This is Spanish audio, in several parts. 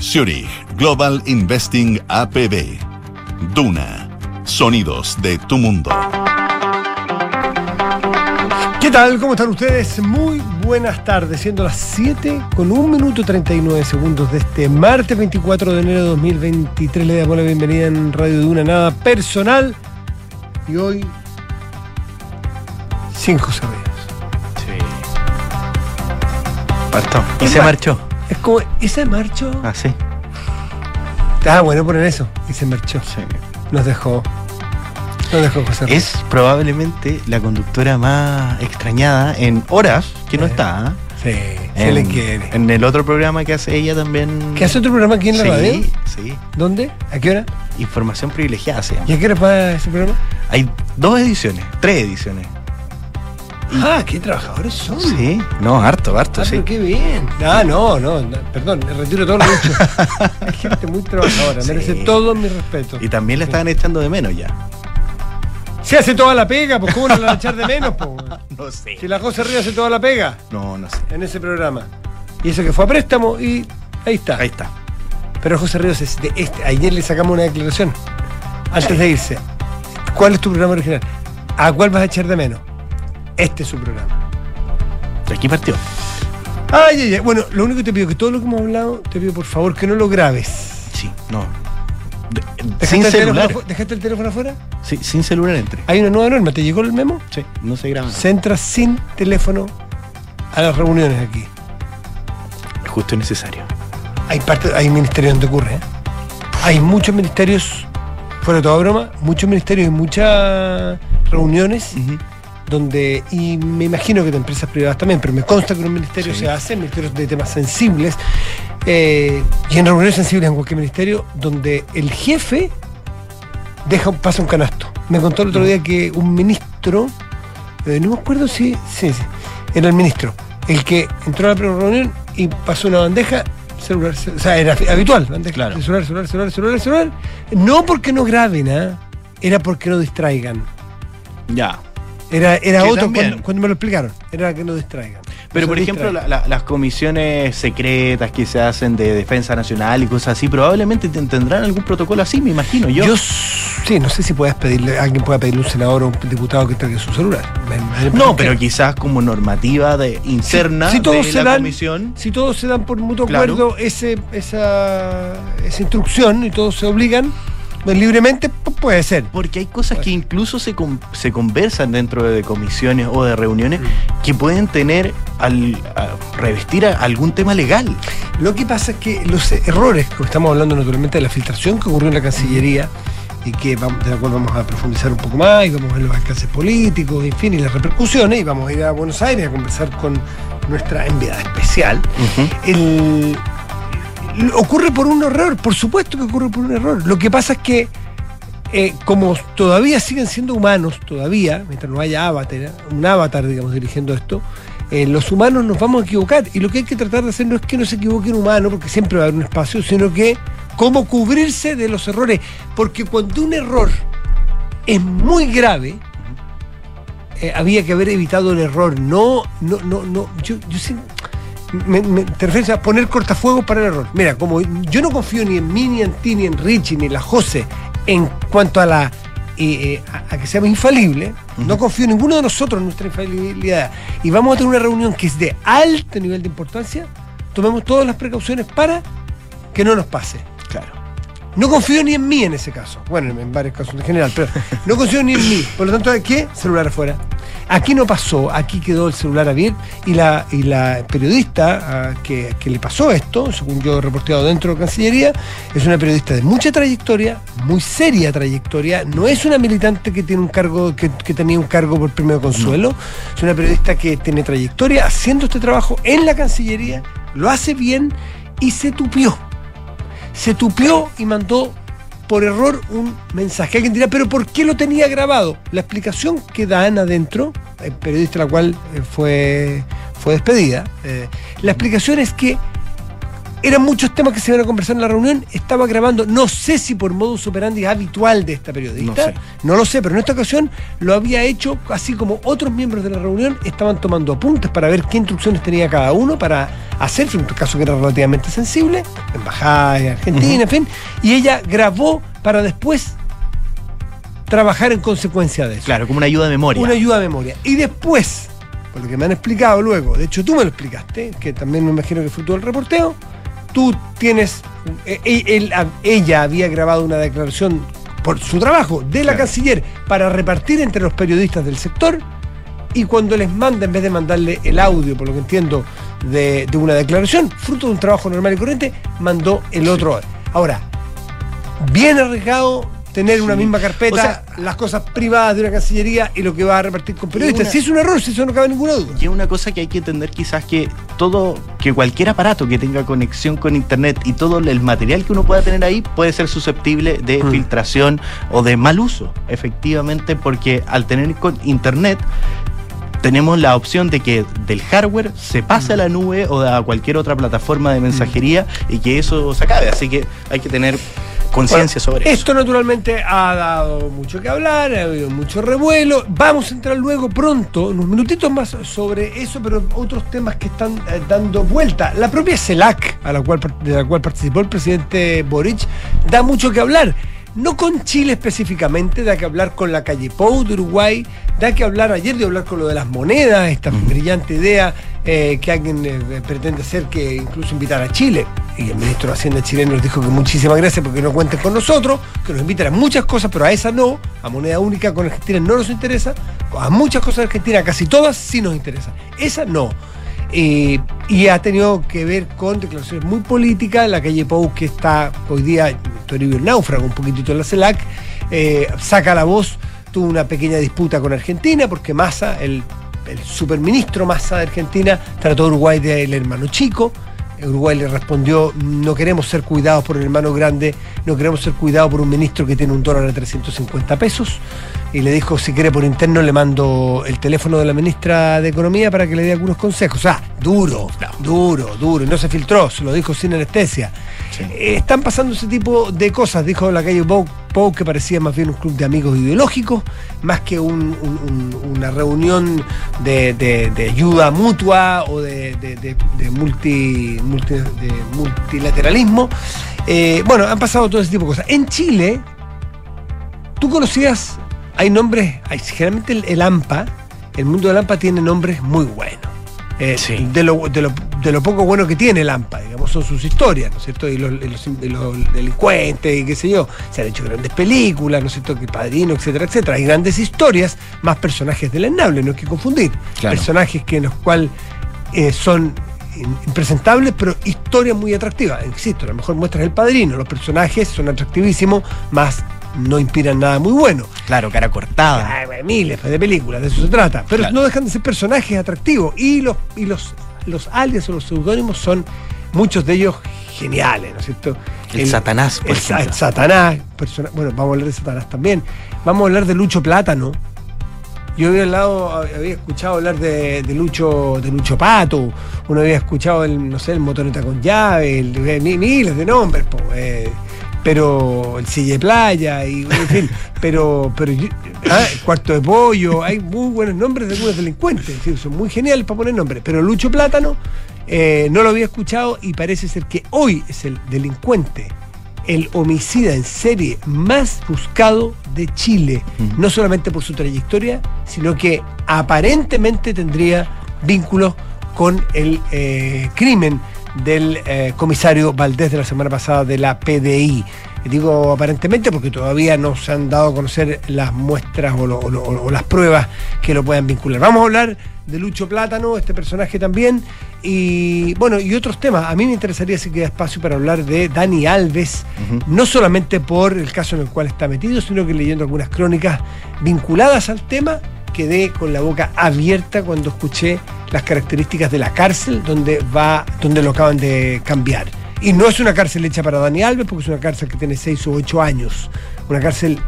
Zurich Global Investing APB. Duna. Sonidos de tu mundo. ¿Qué tal? ¿Cómo están ustedes? Muy buenas tardes, siendo las 7 con 1 minuto 39 segundos de este martes 24 de enero de 2023. Le damos la bienvenida en Radio Duna Nada Personal. Y hoy, sin José Ríos. Sí. Faltó. Y se marchó. Es como, ¿ese marcho? Ah, sí. Ah, bueno, poner eso. Y se marchó. Sí. Nos dejó. Nos dejó José. Es probablemente la conductora más extrañada en horas que no está. ¿ah? Sí, se en, le quiere. en el otro programa que hace ella también. ¿Qué hace otro programa aquí en la sí, radio? Sí. ¿Dónde? ¿A qué hora? Información privilegiada se llama. ¿Y a qué hora para ese programa? Hay dos ediciones, tres ediciones. Ah, qué trabajadores son. Sí. No, harto, harto, Ah, sí. pero qué bien. Ah, no, no, no, perdón, retiro todo lo dicho. Hay gente muy trabajadora, Sí. merece todo mi respeto. Y también le Sí. estaban echando de menos ya. Se hace toda la pega, pues ¿cómo no la van a echar de menos? po? No sé. Si la José Ríos hace toda la pega No, no sé. en ese programa. Y eso que fue a préstamo y ahí está. Ahí está. Pero José Ríos es de este. Ayer le sacamos una declaración antes de irse. ¿Cuál es tu programa original? ¿A cuál vas a echar de menos? Este es su programa. De aquí partió. Ay, ay, ay. Bueno, lo único que te pido que todo lo que hemos hablado, te pido por favor que no lo grabes. Sí, no. De- ¿Dejaste sin el teléfono celular. afu- ¿Dejaste el teléfono afuera? Sí, sin celular entre. Hay una nueva norma, ¿te llegó el memo? Sí, no se graba. Se entra sin teléfono a las reuniones aquí. Justo y necesario. Hay parte, hay ministerios donde ocurre, ¿eh? Hay muchos ministerios, fuera de toda broma, muchos ministerios y muchas reuniones donde, y me imagino que de empresas privadas también, pero me consta que en un ministerio Sí. se hace, ministerios de temas sensibles, eh, y en reuniones sensibles en cualquier ministerio, donde el jefe deja, pasa un canasto. Me contó el otro día que un ministro, eh, no me acuerdo si, sí, sí, era el ministro, el que entró a la primera reunión y pasó una bandeja, celular, ce- o sea, era habitual, bandeja, Claro. celular, celular, celular, celular, celular, no porque no graben, ¿ah? era porque no distraigan. Ya. Era, era otro también. cuando, cuando me lo explicaron. Era que no distraigan. Pero No por ejemplo, la- la- las comisiones secretas que se hacen de defensa nacional y cosas así, probablemente te- tendrán algún protocolo así, me imagino yo. Sí, no sé si puedes pedirle, alguien pueda pedirle un senador o un diputado que traiga su celular. Me- me- me no, pero que- quizás como normativa de interna si todos de se la dan- comisión. Si todos se dan por mutuo Claro. acuerdo ese, esa, esa instrucción y todos se obligan libremente, pu- puede ser. Porque hay cosas que incluso se, con- se conversan dentro de comisiones o de reuniones que pueden tener al a revestir a- algún tema legal. Lo que pasa es que los errores, que estamos hablando naturalmente de la filtración que ocurrió en la Cancillería y que vamos, de la cual vamos a profundizar un poco más y vamos a ver los alcances políticos, en fin, y las repercusiones, y vamos a ir a Buenos Aires a conversar con nuestra enviada especial. El- ocurre por un error, por supuesto que ocurre por un error. Lo que pasa es que eh, como todavía siguen siendo humanos, todavía, mientras no haya avatar, un avatar, digamos, dirigiendo esto, eh, los humanos nos vamos a equivocar. Y lo que hay que tratar de hacer no es que no se equivoque un humano, porque siempre va a haber un espacio, sino que cómo cubrirse de los errores. Porque cuando un error es muy grave, eh, había que haber evitado el error. No, no, no, no. Yo, yo me, me- te refieres a poner cortafuegos para el error. Mira, como yo no confío ni en mí, ni en ti, ni en Richie, ni en la Jose en cuanto a la eh, eh, a, a que seamos infalibles, no confío en ninguno de nosotros en nuestra infalibilidad. Y vamos a tener una reunión que es de alto nivel de importancia, tomemos todas las precauciones para que no nos pase. Claro. No confío ni en mí en ese caso. Bueno, en varios casos en general, pero no confío ni en mí. Por lo tanto, ¿de qué? Celular afuera. Aquí no pasó, aquí quedó el celular abierto y la, y la periodista ah, que, que le pasó esto, según yo he reporteado dentro de Cancillería, es una periodista de mucha trayectoria, muy seria trayectoria, no es una militante que tiene un cargo, que, que tenía un cargo por premio consuelo, es una periodista que tiene trayectoria haciendo este trabajo en la Cancillería, lo hace bien y se tupió. Se tupió y mandó por error un mensaje. Alguien dirá, pero ¿por qué lo tenía grabado? La explicación que da Ana adentro, el periodista la cual eh, fue, fue despedida, eh, la explicación es que eran muchos temas que se iban a conversar en la reunión. Estaba grabando, no sé si por modus operandi habitual de esta periodista, No sé. no lo sé, pero en esta ocasión lo había hecho así como otros miembros de la reunión estaban tomando apuntes para ver qué instrucciones tenía cada uno para hacer, en un caso que era relativamente sensible, embajada de Argentina, en fin, y ella grabó para después trabajar en consecuencia de eso. Claro, como una ayuda de memoria. Una ayuda a memoria. Y después, por lo que me han explicado luego, de hecho tú me lo explicaste, que también me imagino que fue todo el reporteo, tú tienes, eh, eh, él- a- ella había grabado una declaración por su trabajo de la Claro. canciller para repartir entre los periodistas del sector y cuando les manda, en vez de mandarle el audio, por lo que entiendo, de, de una declaración, fruto de un trabajo normal y corriente, mandó el otro. Ahora, bien arriesgado tener una misma carpeta, O sea, las cosas privadas de una cancillería y lo que va a repartir con periodistas. una- Si es un error, si eso no cabe ninguna duda. Y es una cosa que hay que entender quizás que todo, que cualquier aparato que tenga conexión con internet y todo el material que uno pueda tener ahí puede ser susceptible de Mm. filtración o de mal uso, efectivamente, porque al tener con internet tenemos la opción de que del hardware se pase a la nube o a cualquier otra plataforma de mensajería y que eso se acabe. Así que hay que tener conciencia Bueno, sobre eso. Esto naturalmente ha dado mucho que hablar, ha habido mucho revuelo. Vamos a entrar luego pronto, unos minutitos más sobre eso, pero otros temas que están eh, dando vuelta. La propia CELAC, a la cual, de la cual participó el presidente Boric, da mucho que hablar. No con Chile específicamente, da que hablar con la calle Pou de Uruguay, da que hablar ayer de hablar con lo de las monedas, esta brillante idea eh, que alguien eh, pretende hacer que incluso invitar a Chile. Y el ministro de Hacienda chileno nos dijo que muchísimas gracias porque no cuenten con nosotros, que nos invitan a muchas cosas, pero a esa no, a moneda única con Argentina no nos interesa, a muchas cosas de Argentina, casi todas sí nos interesa. Esa no. Eh, y ha tenido que ver con declaraciones muy políticas. La calle Pou, que está hoy día, Toribio el náufrago, un poquitito en la CELAC, eh, saca la voz, tuvo una pequeña disputa con Argentina, porque Massa, el, el superministro Massa de Argentina, trató a Uruguay del hermano chico. Uruguay le respondió, no queremos ser cuidados por el hermano grande, no queremos ser cuidados por un ministro que tiene un dólar de 350 pesos. Y le dijo, si quiere por interno, le mando el teléfono de la ministra de Economía para que le dé algunos consejos. O sea, duro, duro, duro. Y no se filtró, se lo dijo sin anestesia. Eh, están pasando ese tipo de cosas, dijo la calle Pou, Pou, que parecía más bien un club de amigos ideológicos, más que un- un- un- una reunión de, ayuda mutua o de multilateralismo. Eh, bueno, han pasado todo ese tipo de cosas. En Chile, tú conocías, hay nombres, hay, generalmente el, el AMPA, el mundo del AMPA tiene nombres muy buenos. Eh, Sí. de, lo, de, lo, de lo poco bueno que tiene el AMPA, digamos, son sus historias, ¿no es cierto? Y los, delincuentes y qué sé yo. Se han hecho grandes películas, ¿no es cierto? Que Padrino, etcétera, etcétera. Hay grandes historias, más personajes deleznables, no hay que confundir. Claro. Personajes que en los cuales eh, son impresentables, pero historias muy atractivas. Insisto, a lo mejor muestras el padrino, los personajes son atractivísimos, más no inspiran nada muy bueno. Claro, cara cortada. Ay, miles de películas, de eso se trata. Pero Claro. no dejan de ser personajes atractivos. Y los, y los, los alias o los seudónimos son muchos de ellos geniales, ¿no es cierto? El Satanás, por el, el Satanás, persona- bueno, vamos a hablar de Satanás también. Vamos a hablar de Lucho Plátano. Yo había, hablado, había escuchado hablar de, de Lucho de Lucho Pato, uno había escuchado el, no sé, el motoneta con llave, el, mi- miles de nombres, po, eh, pero el silla de playa, y en fin, pero, pero ah, cuarto de pollo, hay muy buenos nombres de algunos delincuentes, son muy geniales para poner nombres, pero Lucho Plátano eh, no lo había escuchado y parece ser que hoy es el delincuente el homicida en serie más buscado de Chile, Mm. no solamente por su trayectoria, sino que aparentemente tendría vínculos con el eh, crimen del eh, comisario Valdés de la semana pasada de la PDI. Digo aparentemente porque todavía no se han dado a conocer las muestras o, lo- o lo- o las pruebas que lo puedan vincular. Vamos a hablar de Lucho Plátano, este personaje también, y bueno, y otros temas. A mí me interesaría si queda espacio para hablar de Dani Alves, no solamente por el caso en el cual está metido, sino que leyendo algunas crónicas vinculadas al tema, quedé con la boca abierta cuando escuché las características de la cárcel donde va, donde lo acaban de cambiar. Y no es una cárcel hecha para Dani Alves, porque es una cárcel que tiene 6 o 8 años. Una cárcel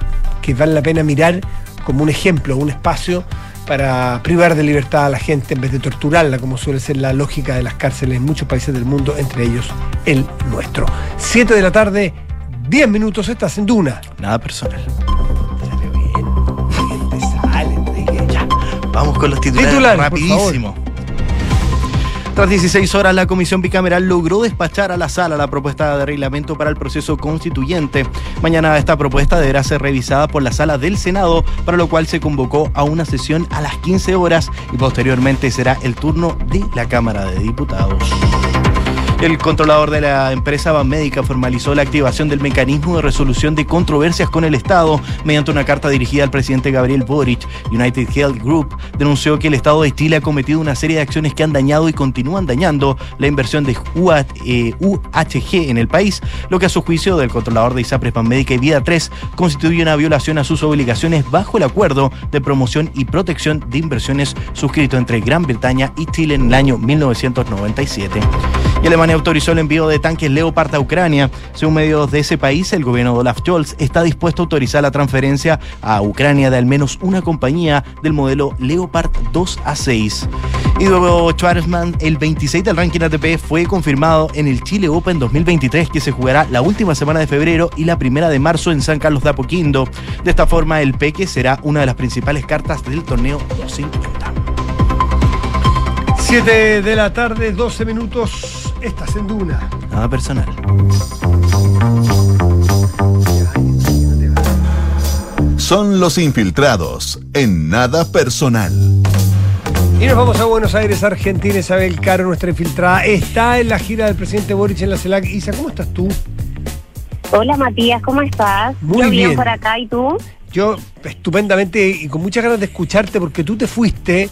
que vale la pena mirar como un ejemplo, un espacio para privar de libertad a la gente en vez de torturarla, como suele ser la lógica de las cárceles en muchos países del mundo, entre ellos el nuestro. 7 de la tarde, 10 minutos, estás en Duna. Nada personal. Vamos con los titulares, por rapidísimo. Tras 16 horas, la comisión bicameral logró despachar a la sala la propuesta de reglamento para el proceso constituyente. Mañana esta propuesta deberá ser revisada por la sala del Senado, para lo cual se convocó a una sesión a las 15 horas y posteriormente será el turno de la Cámara de Diputados. El controlador de la empresa Banmédica formalizó la activación del mecanismo de resolución de controversias con el Estado mediante una carta dirigida al presidente Gabriel Boric. United Health Group denunció que el Estado de Chile ha cometido una serie de acciones que han dañado y continúan dañando la inversión de UA- eh, UHG en el país, lo que a su juicio del controlador de ISAPRES Banmédica y Vida 3 constituye una violación a sus obligaciones bajo el acuerdo de promoción y protección de inversiones suscrito entre Gran Bretaña y Chile en el año 1997. Y autorizó el envío de tanques Leopard a Ucrania. Según medios de ese país, el gobierno de Olaf Scholz está dispuesto a autorizar la transferencia a Ucrania de al menos una compañía del modelo Leopard 2 a 6. Y luego Schwarzman, el 26 del ranking ATP, fue confirmado en el Chile Open 2023 que se jugará la última semana de febrero y la primera de marzo en San Carlos de Apoquindo. De esta forma, el Peque será una de las principales cartas del torneo 250. 7 de la tarde, 12 minutos, estás en Duna. Nada personal. Son los infiltrados en nada personal. Y nos vamos a Buenos Aires, Argentina. Isabel Caro, nuestra infiltrada, está en la gira del presidente Boric en la CELAC. Isa, ¿cómo estás tú? Hola Matías, ¿cómo estás? Muy Yo bien. por acá, ¿y tú? Yo estupendamente y con muchas ganas de escucharte porque tú te fuiste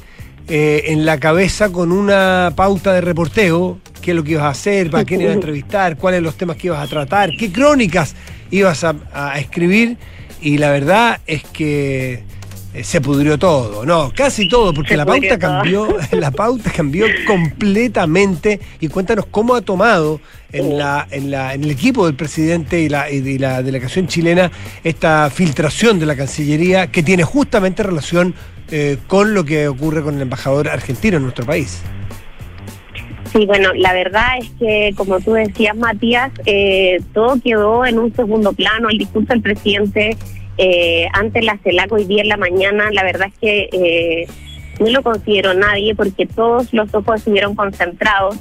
eh, en la cabeza con una pauta de reporteo, qué es lo que ibas a hacer, para quién ibas a entrevistar, cuáles los temas que ibas a tratar, qué crónicas ibas a, a escribir y la verdad es que eh, se pudrió todo, no, casi todo, porque Se la pauta todo. cambió, la pauta cambió completamente y cuéntanos cómo ha tomado en la, en la, en el equipo del presidente y la, y de la delegación chilena esta filtración de la Cancillería que tiene justamente relación eh, con lo que ocurre con el embajador argentino en nuestro país. Sí, bueno, la verdad es que, como tú decías, Matías, eh, todo quedó en un segundo plano. El discurso del presidente eh, ante la CELAC hoy día en la mañana, la verdad es que eh, no lo consideró nadie porque todos los ojos estuvieron concentrados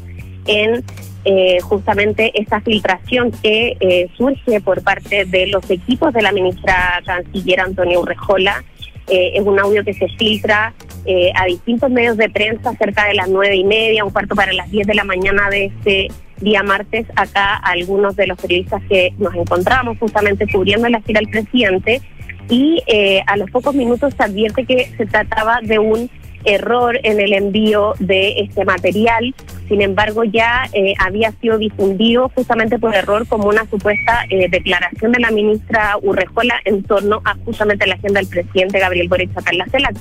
en eh, justamente esa filtración que eh, surge por parte de los equipos de la ministra canciller Antonia Urrejola. Eh, es un audio que se filtra eh, a distintos medios de prensa cerca de las nueve y media, un cuarto para las diez de la mañana de este día martes. Acá algunos de los periodistas que nos encontramos justamente cubriendo la gira al presidente y eh, a los pocos minutos se advierte que se trataba de un error en el envío de este material. Sin embargo, ya eh, había sido difundido justamente por error como una supuesta eh, declaración de la ministra Urrejola en torno a justamente la agenda del presidente Gabriel Boric acá en la CELAC.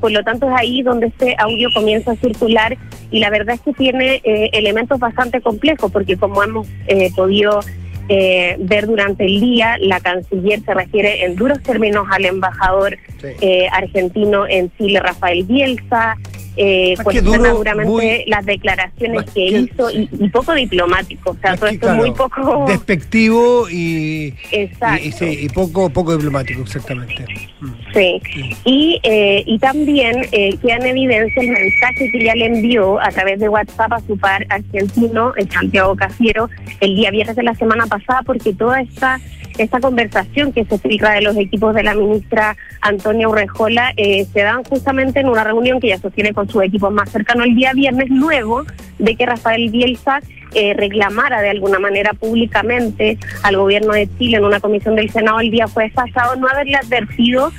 Por lo tanto, es ahí donde este audio comienza a circular y la verdad es que tiene eh, elementos bastante complejos porque como hemos eh, podido eh, ver durante el día, la canciller se refiere en duros términos al embajador Sí. eh, argentino en Chile, Rafael Bielsa, eh, cuestiona duro, duramente muy- las declaraciones que que- hizo y, y poco diplomático. O sea, todo esto es muy poco... despectivo y, Exacto. y, sí, y poco, poco diplomático, exactamente. Mm. Sí, y, eh, y también eh, queda en evidencia el mensaje que ya le envió a través de WhatsApp a su par argentino, el Santiago Cafiero, el día viernes de la semana pasada, porque toda esta esta conversación que se filtra de los equipos de la ministra Antonia Urrejola eh, se dan justamente en una reunión que ella sostiene con sus equipos más cercanos el día viernes, luego de que Rafael Bielsa eh, reclamara de alguna manera públicamente al gobierno de Chile en una comisión del Senado el día jueves pasado no haberle advertido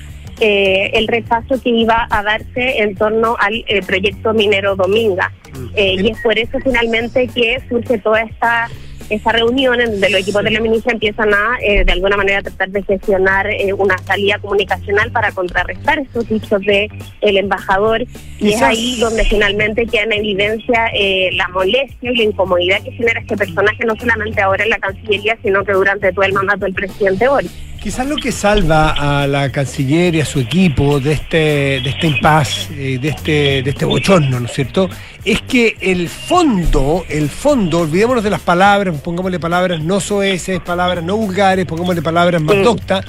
eh, el rechazo que iba a darse en torno al eh, proyecto minero Dominga. Eh, y es por eso finalmente que surge toda esta esa reunión en donde los equipos de la ministra empiezan a, eh, de alguna manera, tratar de gestionar eh, una salida comunicacional para contrarrestar estos dichos de el embajador. Y es ahí donde finalmente queda en evidencia eh, la molestia y la incomodidad que genera este personaje, no solamente ahora en la Cancillería, sino que durante todo el mandato del presidente Boris. Quizás lo que salva a la canciller y a su equipo de este, de este impasse, eh, de, este, de este bochorno, ¿no es cierto? Es que el fondo, el fondo, olvidémonos de las palabras, pongámosle palabras no soeces, palabras no vulgares, pongámosle palabras más doctas.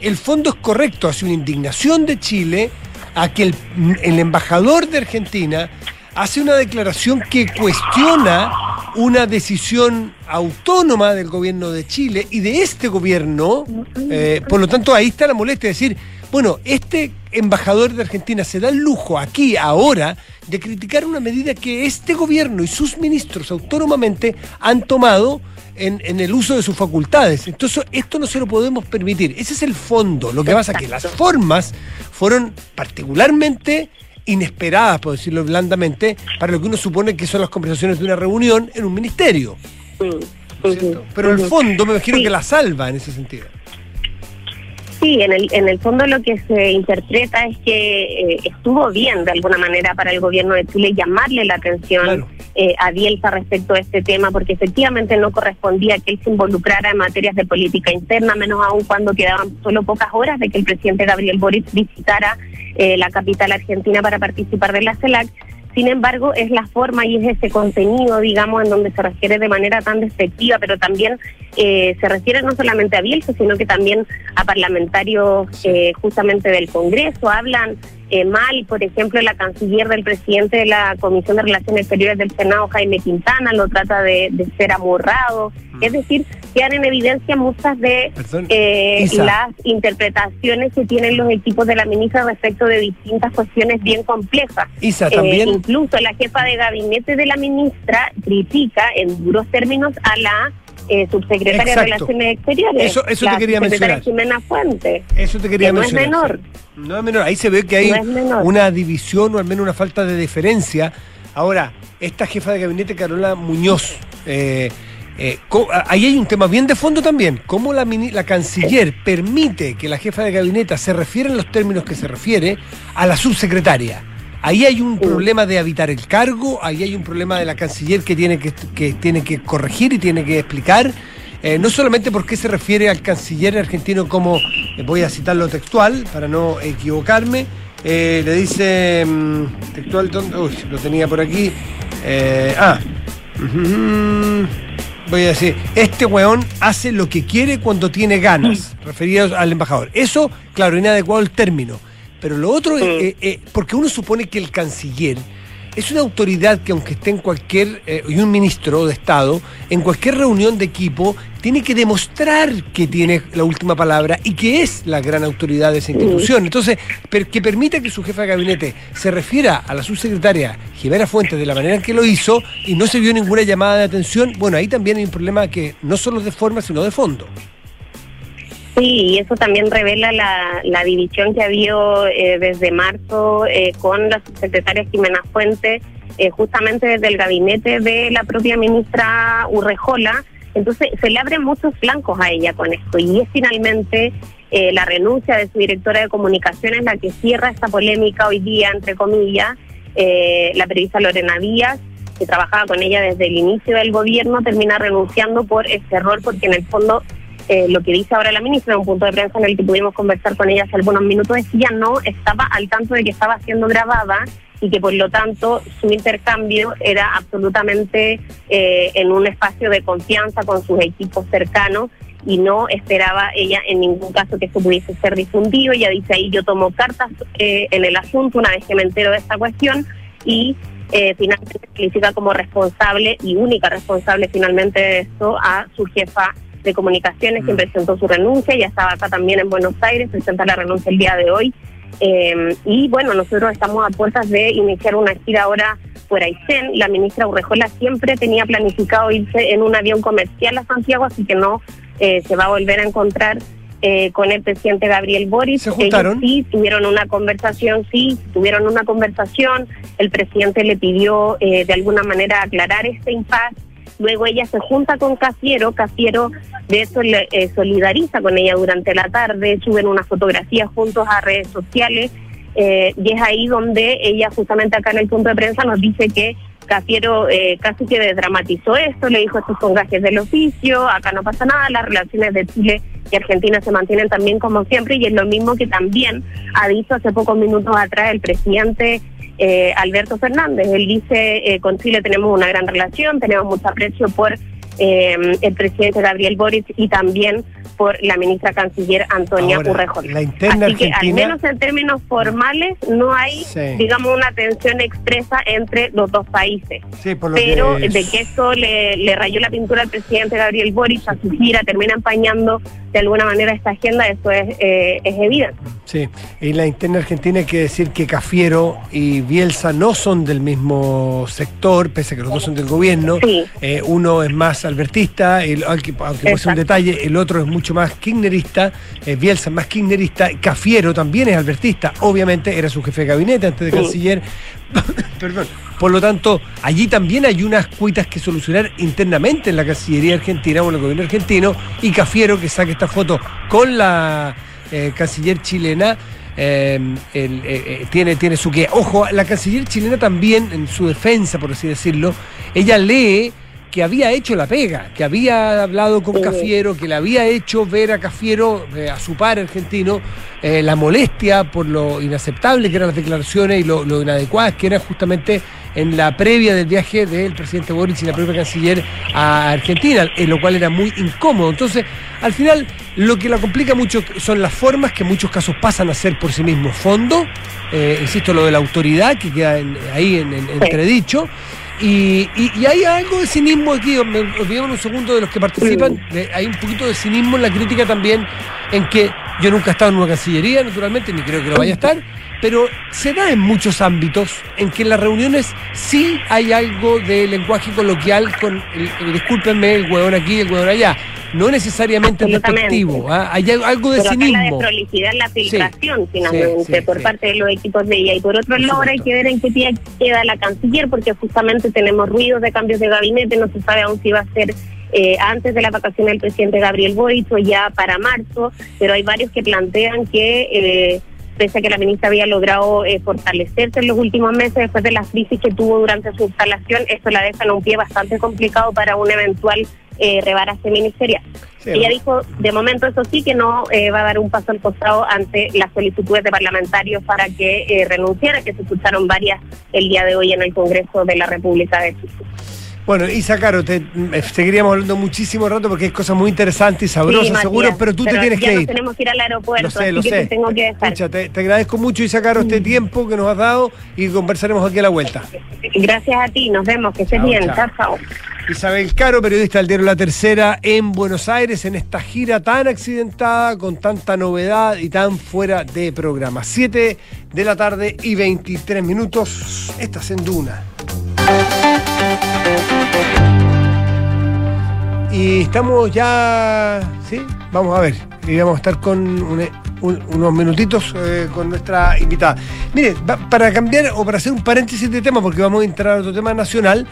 El fondo es correcto, hace una indignación de Chile a que el, el embajador de Argentina hace una declaración que cuestiona una decisión autónoma del gobierno de Chile y de este gobierno. Eh, por lo tanto, ahí está la molestia de decir, bueno, este embajador de Argentina se da el lujo aquí, ahora, de criticar una medida que este gobierno y sus ministros autónomamente han tomado en, en, el uso de sus facultades. Entonces, esto no se lo podemos permitir. Ese es el fondo. Lo que pasa es que las formas fueron particularmente inesperadas, por decirlo blandamente, para lo que uno supone que son las conversaciones de una reunión en un ministerio. Pero el fondo me imagino que la salva en ese sentido. Sí, en el, en el fondo lo que se interpreta es que eh, estuvo bien de alguna manera para el gobierno de Chile llamarle la atención eh, a Bielsa respecto a este tema, porque efectivamente no correspondía que él se involucrara en materias de política interna, menos aún cuando quedaban solo pocas horas de que el presidente Gabriel Boric visitara eh, la capital argentina para participar de la CELAC. Sin embargo, es la forma y es ese contenido, digamos, en donde se refiere de manera tan despectiva, pero también eh, se refiere no solamente a Bielsa, sino que también a parlamentarios eh, justamente del Congreso. Hablan eh, mal, por ejemplo, la canciller del presidente de la Comisión de Relaciones Exteriores del Senado, Jaime Quintana, lo trata de, ser amorrado. Mm. Es decir, quedan en evidencia muchas de eh, las interpretaciones que tienen los equipos de la ministra respecto de distintas cuestiones bien complejas. Isa, también. Eh, incluso la jefa de gabinete de la ministra critica en duros términos a la eh, subsecretaria de Relaciones Exteriores. Eso, eso te quería mencionar. Jimena Fuente. Eso te quería no mencionar. Es menor. No es menor. Ahí se ve que hay una división o al menos una falta de diferencia. Ahora, esta jefa de gabinete, Carola Muñoz, eh, eh, ahí hay un tema bien de fondo también. ¿Cómo la, la canciller permite que la jefa de gabinete se refiera en los términos que se refiere a la subsecretaria? Ahí hay un problema de habitar el cargo, ahí hay un problema de la canciller que tiene que, que tiene que corregir y tiene que explicar. Eh, no solamente porque se refiere al canciller argentino como, eh, voy a citarlo textual para no equivocarme, eh, le dice mm, textual, uy, lo tenía por aquí, ah, voy a decir, este weón hace lo que quiere cuando tiene ganas, referido al embajador. Eso, claro, inadecuado el término pero lo otro es, eh, eh, porque uno supone que el canciller es una autoridad que aunque esté en cualquier, eh, y un ministro de Estado, en cualquier reunión de equipo, tiene que demostrar que tiene la última palabra y que es la gran autoridad de esa institución. Entonces, que permita que su jefe de gabinete se refiera a la subsecretaria Jimena Fuentes de la manera en que lo hizo y no se vio ninguna llamada de atención, bueno, ahí también hay un problema que no solo de forma, sino de fondo. Sí, y eso también revela la, división que ha habido eh, desde marzo eh, con la subsecretaria Jimena Fuente, eh, justamente desde el gabinete de la propia ministra Urrejola. Entonces se le abren muchos flancos a ella con esto y es finalmente la renuncia de su directora de comunicaciones la que cierra esta polémica hoy día, entre comillas. la periodista Lorena Díaz, que trabajaba con ella desde el inicio del gobierno, termina renunciando por este error porque en el fondo eh, lo que dice ahora la ministra en un punto de prensa en el que pudimos conversar con ella hace algunos minutos es que ella no estaba al tanto de que estaba siendo grabada y que por lo tanto su intercambio era absolutamente eh, en un espacio de confianza con sus equipos cercanos y no esperaba ella en ningún caso que eso pudiese ser difundido. Ella dice ahí yo tomo cartas eh, en el asunto una vez que me entero de esta cuestión y finalmente califica como responsable y única responsable finalmente de esto a su jefa de Comunicaciones, quien mm. presentó su renuncia, ya estaba acá también en Buenos Aires, presenta la renuncia el día de hoy. Eh, y bueno, nosotros estamos a puertas de iniciar una gira ahora por Aysén. La ministra Urrejola siempre tenía planificado irse en un avión comercial a Santiago, así que no eh, se va a volver a encontrar eh, con el presidente Gabriel Boris. ¿Se juntaron? sí, tuvieron una conversación, sí, tuvieron una conversación. El presidente le pidió de alguna manera aclarar este impasse Luego ella se junta con Cafiero, Cafiero de eso le eh, solidariza con ella durante la tarde, suben unas fotografías juntos a redes sociales eh, y es ahí donde ella justamente acá en el punto de prensa nos dice que Cafiero eh, casi que desdramatizó esto, le dijo estos son gajes del oficio, acá no pasa nada, las relaciones de Chile y Argentina se mantienen también como siempre y es lo mismo que también ha dicho hace pocos minutos atrás el presidente eh, Alberto Fernández. Él dice, eh, con Chile tenemos una gran relación, tenemos mucho aprecio por eh, el presidente Gabriel Boric y también por la ministra canciller Antonia Ahora, Urrejola. la interna Así que al menos en términos formales no hay, Sí. digamos, una tensión expresa entre los dos países. Sí, por lo Pero que de que esto le, le rayó la pintura al presidente Gabriel Boric a su gira, termina empañando de alguna manera esta agenda, eso es, eh, es evidente. Sí, en la interna argentina hay que decir que Cafiero y Bielsa no son del mismo sector, pese a que los dos son del gobierno. Sí. Eh, uno es más albertista, el, aunque, aunque un detalle, el otro es mucho más kirchnerista, eh, Bielsa es más kirchnerista, Cafiero también es albertista, obviamente era su jefe de gabinete antes de Sí. canciller. Perdón. Por lo tanto, allí también hay unas cuitas que solucionar internamente en la Cancillería Argentina o en el gobierno argentino y Cafiero que saque esta foto con la eh, canciller chilena. eh, eh, tiene, tiene su que. Ojo, la canciller chilena también, en su defensa, por así decirlo, ella lee que había hecho la pega, que había hablado con. Cafiero, que le había hecho ver a Cafiero, eh, a su par argentino, eh, la molestia por lo inaceptable que eran las declaraciones y lo, lo inadecuadas que eran justamente en la previa del viaje del presidente Boric y la propia canciller a Argentina, en lo cual era muy incómodo. Entonces, al final, lo que la complica mucho son las formas que en muchos casos pasan a ser por sí mismos fondo, eh, insisto, lo de la autoridad que queda en- ahí en, en- entredicho. Y, y- y hay algo de cinismo aquí, me olvidemos un segundo de los que participan, de- hay un poquito de cinismo en la crítica también, en que yo nunca he estado en una cancillería, naturalmente, ni creo que lo vaya a estar, pero se da en muchos ámbitos en que en las reuniones sí hay algo de lenguaje coloquial con, el, el- discúlpenme, el hueón aquí el hueón allá, no necesariamente despectivo, ¿ah? hay algo de Pero acá la cinismo. desprolijidad, la filtración, finalmente, sí, por parte de los equipos de ella. Y por otro lado, hay que ver en qué pie queda la canciller, porque justamente tenemos ruidos de cambios de gabinete, no se sabe aún si va a ser eh, antes de la vacación del presidente Gabriel Boric o ya para marzo, pero hay varios que plantean que... Eh, pese a que la ministra había logrado eh, fortalecerse en los últimos meses después de las crisis que tuvo durante su instalación, esto la deja en un pie bastante complicado para un eventual eh, rebaraje ministerial. Sí, Ella ¿no? dijo, de momento eso sí, que no eh, va a dar un paso al costado ante las solicitudes de parlamentarios para que eh, renunciara, que se escucharon varias el día de hoy en el Congreso de la República de Chile. Bueno, Isa Caro, te, eh, seguiríamos hablando muchísimo rato porque hay cosas muy interesantes y sabrosas, Sí, Matías, seguro, pero tú te tienes ya que nos ir. tenemos que ir al aeropuerto, Lo sé, así lo que sé. te tengo que dejar. Escucha, te, te agradezco mucho, Isa Caro, este tiempo que nos has dado y conversaremos aquí a la vuelta. Gracias a ti, nos vemos, que estés Chao, bien, chao. chao, chao. Isabel Caro, periodista del diario La Tercera en Buenos Aires, en esta gira tan accidentada, con tanta novedad y tan fuera de programa. 7 de la tarde y 23 minutos. Estás en Duna. Y estamos ya, ¿sí? Vamos a ver. Y vamos a estar con un- un- unos minutitos eh, con nuestra invitada. Mire, para cambiar o para hacer un paréntesis de tema, porque vamos a entrar a otro tema nacional,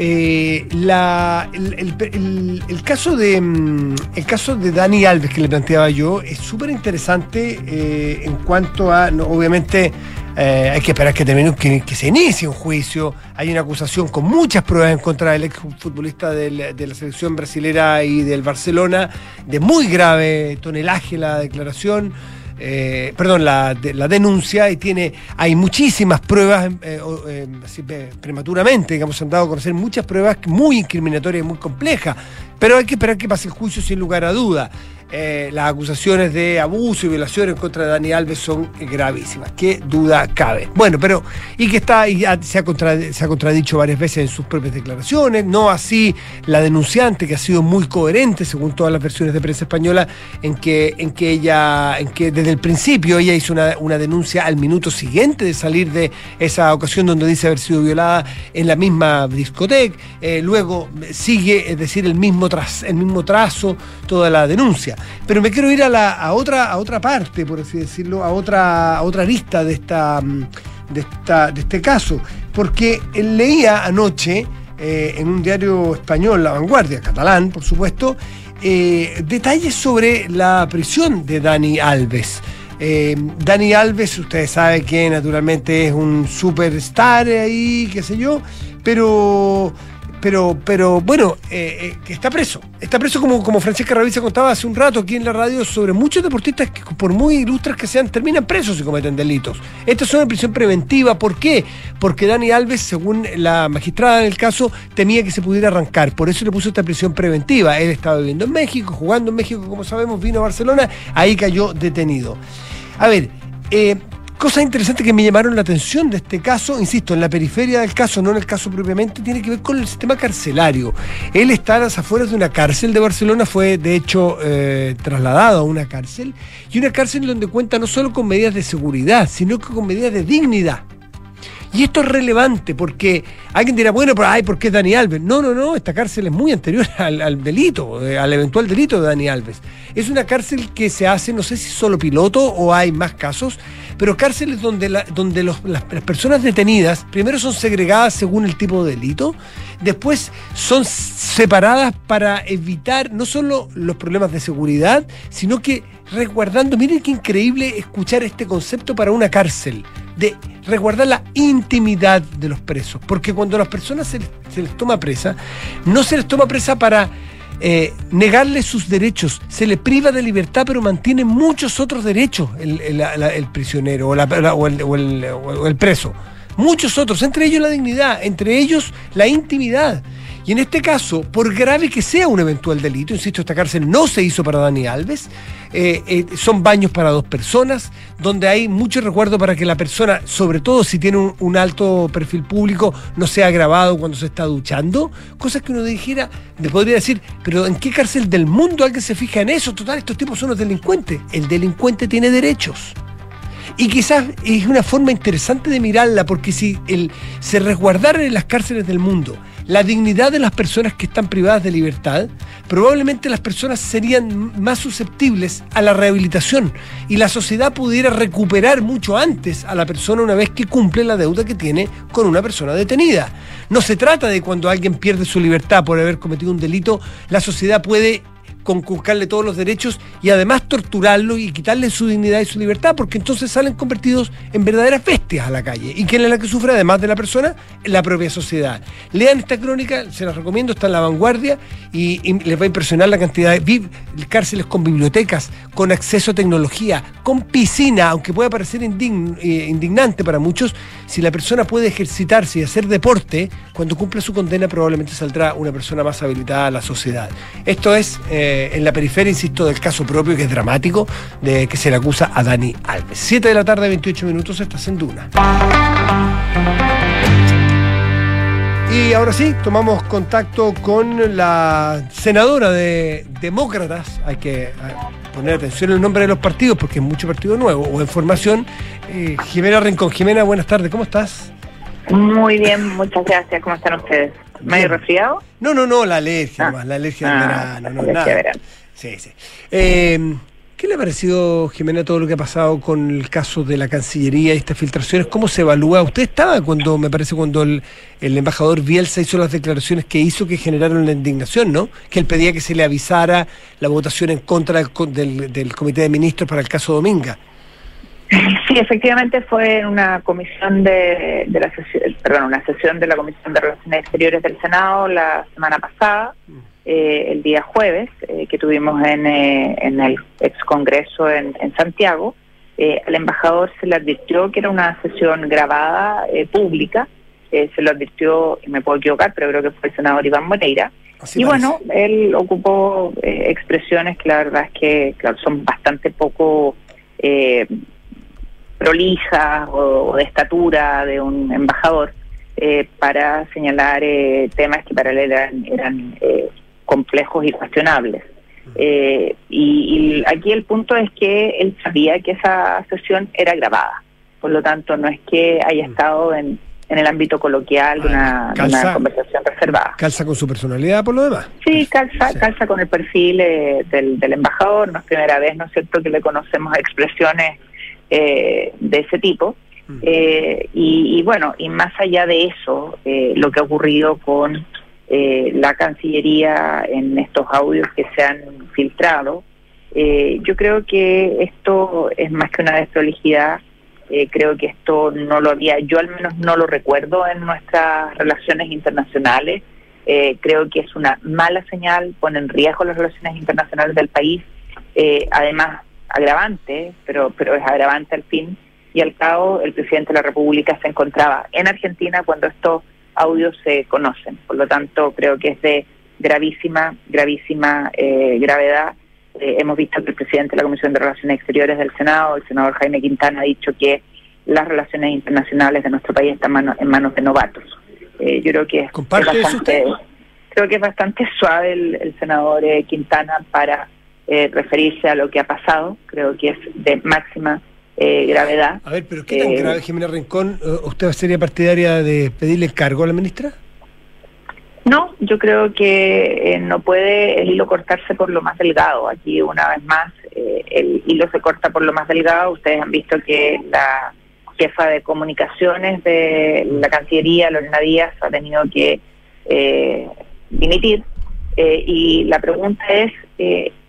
eh, el, caso de mm, el caso de Dani Alves que le planteaba yo es súper interesante eh, en cuanto a obviamente eh, hay que esperar que termine que, se inicie un juicio. Hay una acusación con muchas pruebas en contra del ex futbolista de la selección brasilera y del Barcelona de muy grave tonelaje la declaración eh, perdón, la, la denuncia y tiene, hay muchísimas pruebas, eh, eh, así, prematuramente, digamos, se han dado a conocer muchas pruebas muy incriminatorias y muy complejas, pero hay que esperar que pase el juicio sin lugar a duda. Eh, las acusaciones de abuso y violación en contra de Dani Alves son gravísimas, qué duda cabe. Bueno, pero, y que está, y se ha, contra- se contradicho varias veces en sus propias declaraciones, no así la denunciante, que ha sido muy coherente, según todas las versiones de prensa española, en que, en que ella, en que desde el principio ella hizo una, una denuncia al minuto siguiente de salir de esa ocasión donde dice haber sido violada en la misma discoteca, eh, luego sigue, es decir, el mismo, tras, el mismo trazo, toda la denuncia. Pero me quiero ir a, la, a, otra, a otra parte, por así decirlo, a otra, a otra arista de, esta, mm, de, esta, de este caso, porque leía anoche eh, en un diario español, La Vanguardia, catalán, por supuesto, eh, detalles sobre la prisión de Dani Alves. Eh, Dani Alves, ustedes saben que naturalmente es un superstar ahí, qué sé yo, pero pero, pero bueno, eh, eh, está preso. Está preso como, como Francesca Ravisa contaba hace un rato aquí en la radio sobre muchos deportistas que por muy ilustres que sean, terminan presos si cometen delitos. Esta es una prisión preventiva. ¿Por qué? Porque Dani Alves, según la magistrada en el caso, temía que se pudiera arrancar. Por eso le puso esta prisión preventiva. Él estaba viviendo en México, jugando en México, como sabemos, vino a Barcelona, ahí cayó detenido. A ver, eh, Cosas interesantes que me llamaron la atención de este caso, insisto, en la periferia del caso, no en el caso propiamente, tiene que ver con el sistema carcelario. Él está a las afueras de una cárcel de Barcelona, fue de hecho eh, trasladado a una cárcel, y una cárcel donde cuenta no solo con medidas de seguridad, sino que con medidas de dignidad. Y esto es relevante porque alguien dirá, bueno, pero ay, ¿por qué es Dani Alves? No, no, no, esta cárcel es muy anterior al, delito, eh, al eventual delito de Dani Alves. Es una cárcel que se hace, no sé si solo piloto o hay más casos, pero cárceles donde, donde las, las personas detenidas primero son segregadas según el tipo de delito, después son separadas para evitar no solo los problemas de seguridad, sino que resguardando, miren qué increíble escuchar este concepto para una cárcel de resguardar la intimidad de los presos. Porque cuando a las personas se, les toma presa, no se les toma presa para eh, negarles sus derechos, se le priva de libertad, pero mantiene muchos otros derechos el, prisionero o, el, preso. Muchos otros, entre ellos la dignidad, entre ellos la intimidad. Y en este caso, por grave que sea un eventual delito, insisto, esta cárcel no se hizo para Dani Alves, eh, eh, son baños para dos personas, donde hay mucho recuerdo para que la persona, sobre todo si tiene un, alto perfil público, no sea grabado cuando se está duchando. Cosas que uno dijera, le podría decir, pero ¿en qué cárcel del mundo alguien se fija en eso? Total, estos tipos son los delincuentes. El delincuente tiene derechos. Y quizás es una forma interesante de mirarla, porque si el, se resguardaran en las cárceles del mundo la dignidad de las personas que están privadas de libertad, probablemente las personas serían más susceptibles a la rehabilitación y la sociedad pudiera recuperar mucho antes a la persona una vez que cumple la deuda que tiene con una persona detenida. No se trata de cuando alguien pierde su libertad por haber cometido un delito, la sociedad puede conculcarle todos los derechos y además torturarlo y quitarle su dignidad y su libertad, porque entonces salen convertidos en verdaderas bestias a la calle. ¿Y quién es la que sufre, además de la persona? La propia sociedad. Lean esta crónica, se las recomiendo, está en la vanguardia y, les va a impresionar la cantidad de cárceles con bibliotecas, con acceso a tecnología, con piscina, aunque pueda parecer eh, indignante para muchos, si la persona puede ejercitarse y hacer deporte, cuando cumpla su condena probablemente saldrá una persona más habilitada a la sociedad. Esto es... Eh, en la periferia, insisto, del caso propio que es dramático, de que se le acusa a Dani Alves. 7 de la tarde, 28 minutos, estás en Duna. Y ahora sí, tomamos contacto con la senadora de Demócratas. Hay que poner atención al nombre de los partidos porque es mucho partido nuevo o en formación. Eh, Jimena Rincón. Jimena, buenas tardes, ¿cómo estás? Muy bien, muchas gracias. ¿Cómo están ustedes? ¿Medio resfriado? No, no, no, la alergia ah. la alergia del ah, verano, no, nada. Sí, sí. Eh, ¿Qué le ha parecido, Jimena, todo lo que ha pasado con el caso de la Cancillería y estas filtraciones? ¿Cómo se evalúa? Usted estaba cuando, me parece, cuando el, embajador Bielsa hizo las declaraciones que hizo que generaron la indignación, ¿no? Que él pedía que se le avisara la votación en contra del, del Comité de Ministros para el caso Dominga. Sí, efectivamente fue una comisión de, la sesión, perdón, una sesión de la Comisión de Relaciones Exteriores del Senado la semana pasada, eh, el día jueves, eh, que tuvimos en, eh, en el ex Congreso en, Santiago. al embajador se le advirtió que era una sesión grabada, pública, se lo advirtió, y me puedo equivocar, pero creo que fue el senador Iván Moreira. y bueno, él ocupó expresiones que la verdad es que claro, son bastante poco prolija o, de estatura de un embajador eh, para señalar eh, temas que para él eran, eh, complejos y cuestionables. y, aquí el punto es que él sabía que esa sesión era grabada, por lo tanto no es que haya estado en, en el ámbito coloquial de una, conversación reservada. ¿Calza con su personalidad por lo demás? Sí, calza, calza con el perfil del, del embajador, no es primera vez, ¿no es cierto?, que le conocemos expresiones eh, de ese tipo. Eh, y, bueno, y más allá de eso, eh, lo que ha ocurrido con la Cancillería en estos audios que se han filtrado, yo creo que esto es más que una desprolijidad. creo que esto no lo había, yo al menos no lo recuerdo en nuestras relaciones internacionales. eh, creo que es una mala señal, pone en riesgo las relaciones internacionales del país, eh, además agravante, pero, pero es agravante al fin y al cabo el presidente de la República se encontraba en Argentina cuando estos audios se conocen. Por lo tanto, creo que es de gravísima, gravísima eh, gravedad. Eh, hemos visto que el presidente de la Comisión de Relaciones Exteriores del Senado, el senador Jaime Quintana, ha dicho que las relaciones internacionales de nuestro país están en manos de novatos. Eh, yo creo que es, bastante, creo que es bastante suave el, senador Quintana para referirse a lo que ha pasado. Creo que es de máxima eh, gravedad. A ver, pero ¿qué tan eh, grave, Jimena Rincón? ¿Usted sería partidaria de pedirle cargo a la ministra? No, yo creo que eh, no puede el hilo cortarse por lo más delgado. Aquí, una vez más, el hilo se corta por lo más delgado. Ustedes han visto que la jefa de comunicaciones de la Cancillería, Lorena Díaz, ha tenido que dimitir. y la pregunta es,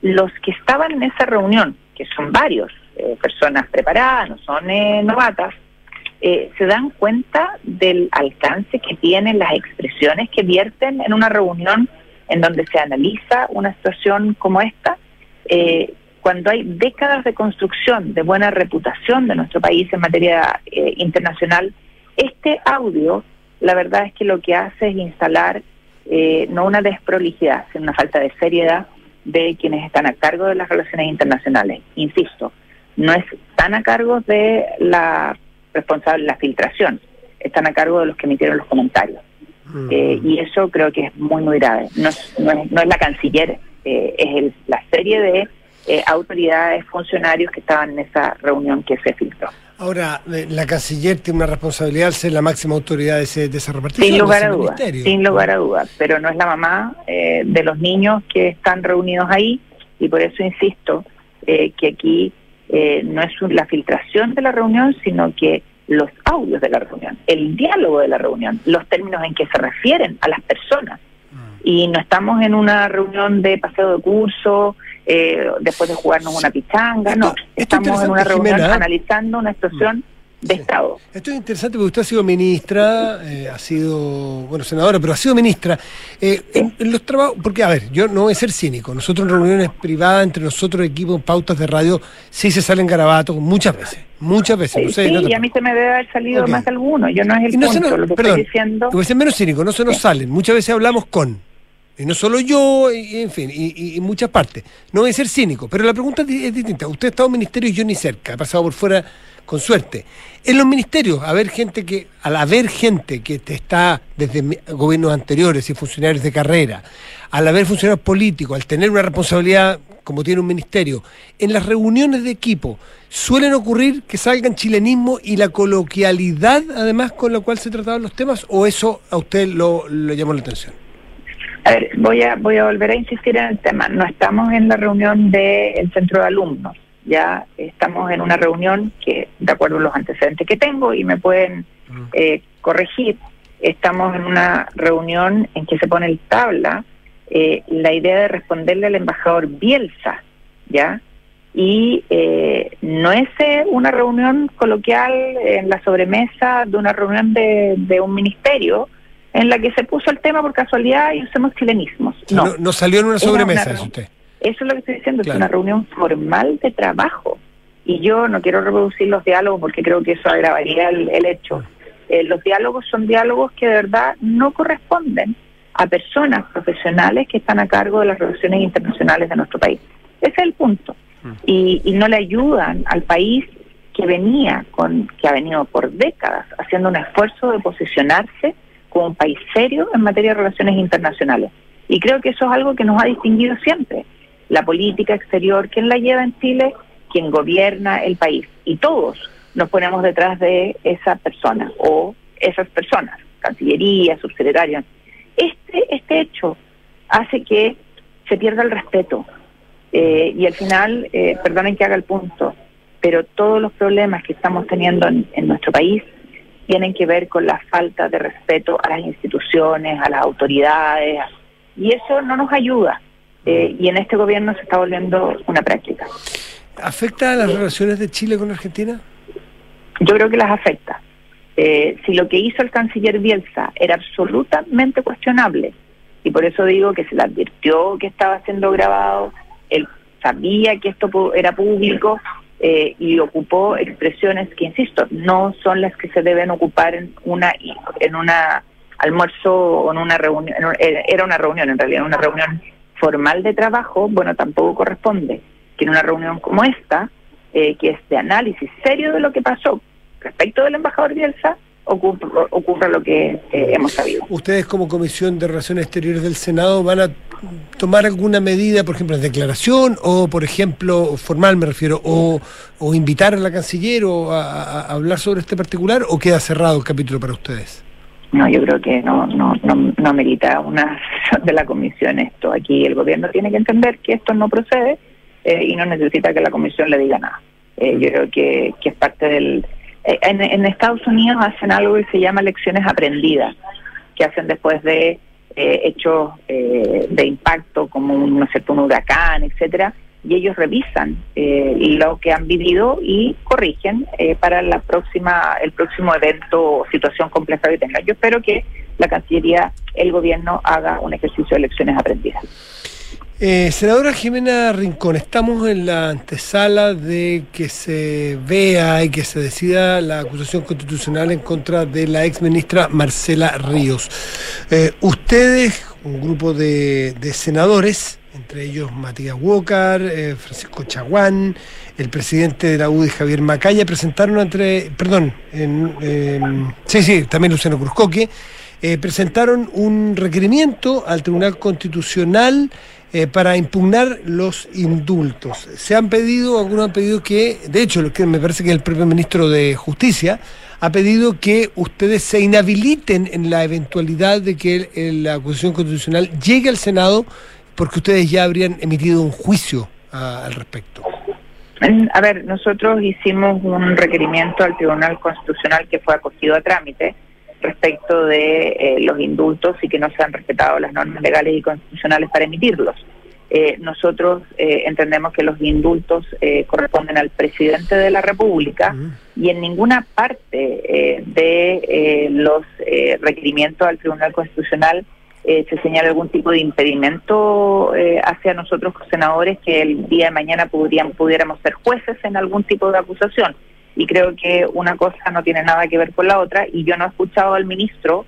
los que estaban en esa reunión, que son varios, eh, personas preparadas, no son eh, novatas, eh, se dan cuenta del alcance que tienen las expresiones que vierten en una reunión en donde se analiza una situación como esta, cuando hay décadas de construcción de buena reputación de nuestro país en materia internacional, este audio, la verdad es que lo que hace es instalar no una desprolijidad, sino una falta de seriedad de quienes están a cargo de las relaciones internacionales. Insisto, no es tan a cargo de la responsable la filtración, están a cargo de los que emitieron los comentarios. Mm. Eh, y eso creo que es muy, muy grave. No es, no es, no es la canciller, eh, es la serie de eh, autoridades, funcionarios que estaban en esa reunión que se filtró. Ahora, la canciller tiene una responsabilidad al ser la máxima autoridad de, ese, de esa repartición. Sin lugar a dudas, sin lugar a dudas, pero no es la mamá de los niños que están reunidos ahí y por eso insisto que aquí eh, no es la filtración de la reunión, sino que los audios de la reunión, el diálogo de la reunión, los términos en que se refieren a las personas. Mm. Y no estamos en una reunión de paseo de curso, eh, después de jugarnos una pichanga, no, estamos en una reunión analizando una situación mm. de Estado. Esto es interesante porque usted ha sido ministra, eh, ha sido, bueno, senadora, pero ha sido ministra. Eh, en, los trabajos, porque, a ver, yo no voy a ser cínico, nosotros en reuniones privadas, entre nosotros, equipos, pautas de radio, sí se salen garabatos muchas veces, muchas veces. sí, y a mí se me debe haber salido más alguno, yo no es el punto, lo que perdón, estoy diciendo... Voy a ser menos cínico, no se nos salen, muchas veces hablamos con... Y no solo yo, y, en fin, y, y, muchas partes. No voy a ser cínico, pero la pregunta es distinta. Usted ha estado en ministerio y yo ni cerca, ha pasado por fuera con suerte. En los ministerios, haber gente que, al haber gente que está desde gobiernos anteriores y funcionarios de carrera, al haber funcionarios políticos, al tener una responsabilidad como tiene un ministerio, en las reuniones de equipo suelen ocurrir que salgan chilenismo y la coloquialidad, además, con la cual se trataban los temas, o eso a usted lo, llamó la atención. A ver, voy a, voy a volver a insistir en el tema. No estamos en la reunión del centro de alumnos ya estamos en una reunión que, de acuerdo a los antecedentes que tengo, y me pueden mm. eh, corregir, estamos en una reunión en que se pone el tabla eh, la idea de responderle al embajador Bielsa, ¿ya? Y eh, no es una reunión coloquial en la sobremesa de una reunión de, de un ministerio, en la que se puso el tema por casualidad y usamos chilenismos. No, no, salió en una sobremesa, es usted. Eso es lo que estoy diciendo, es una reunión formal de trabajo. Y yo no quiero reproducir los diálogos porque creo que eso agravaría el, hecho. Eh, los diálogos son diálogos que de verdad no corresponden a personas profesionales que están a cargo de las relaciones internacionales de nuestro país. Ese es el punto. Mm. Y, y no le ayudan al país que venía con, que ha venido por décadas haciendo un esfuerzo de posicionarse como un país serio en materia de relaciones internacionales. Y creo que eso es algo que nos ha distinguido siempre la política exterior, ¿quién la lleva en Chile? Quien gobierna el país. Y todos nos ponemos detrás de esa persona o esas personas, Cancillería, subsecretaria. Este, este hecho hace que se pierda el respeto. Eh, y al final, eh, perdonen que haga el punto, pero todos los problemas que estamos teniendo en, en nuestro país tienen que ver con la falta de respeto a las instituciones, a las autoridades, y eso no nos ayuda. Eh, y en este gobierno se está volviendo una práctica. ¿Afecta a las relaciones de Chile con Argentina? Yo creo que las afecta. Eh, si lo que hizo el canciller Bielsa era absolutamente cuestionable Y por eso digo que se le advirtió que estaba siendo grabado, él sabía que esto era público eh, y ocupó expresiones que, insisto, no son las que se deben ocupar en una en una almuerzo o en una reunión, eh, era una reunión en realidad, una reunión formal de trabajo, bueno, tampoco corresponde que en una reunión como esta, eh, que es de análisis serio de lo que pasó respecto del embajador Bielsa, ocurra, lo que eh, hemos sabido. ¿Ustedes como Comisión de Relaciones Exteriores del Senado van a tomar alguna medida, por ejemplo, en declaración o, por ejemplo, formal me refiero, o, invitar a la canciller o a, hablar sobre este particular o queda cerrado el capítulo para ustedes? No, yo creo que no, no, no, no merita una sesión de la comisión esto. Aquí el gobierno tiene que entender que esto no procede eh, y no necesita que la comisión le diga nada. Eh, yo creo que, que es parte del eh, en, Estados Unidos hacen algo que se llama lecciones aprendidas, que hacen después de eh, hechos eh, de impacto como un, no un huracán, etcétera, y ellos revisan lo que han vivido y corrigen para la próxima el próximo evento o situación compleja que tenga. Yo espero que la Cancillería, el gobierno haga un ejercicio de lecciones aprendidas. Eh, senadora Jimena Rincón, estamos en la antesala de que se vea y que se decida la acusación constitucional en contra de la ex ministra Marcela Ríos. Eh, ustedes, un grupo de, senadores, entre ellos Matías Walker, eh, Francisco Chaguán, el presidente de la UDI Javier Macaya, presentaron entre, perdón, sí, sí, también Luciano Cruzcoque, presentaron un requerimiento al Tribunal Constitucional eh, para impugnar los indultos. Se han pedido, algunos han pedido que, de hecho, lo que me parece que el propio ministro de Justicia ha pedido que ustedes se inhabiliten en la eventualidad de que la acusación constitucional llegue al Senado, porque ustedes ya habrían emitido un juicio al respecto. A ver, nosotros hicimos un requerimiento al Tribunal Constitucional que fue acogido a trámite respecto de eh, los indultos y que no se han respetado las normas legales y constitucionales para emitirlos. Eh, nosotros eh, entendemos que los indultos corresponden al presidente de la República y en ninguna parte de los requerimientos al Tribunal Constitucional se señala algún tipo de impedimento hacia nosotros senadores que el día de mañana pudiéramos ser jueces en algún tipo de acusación y creo que una cosa no tiene nada que ver con la otra y yo no he escuchado al ministro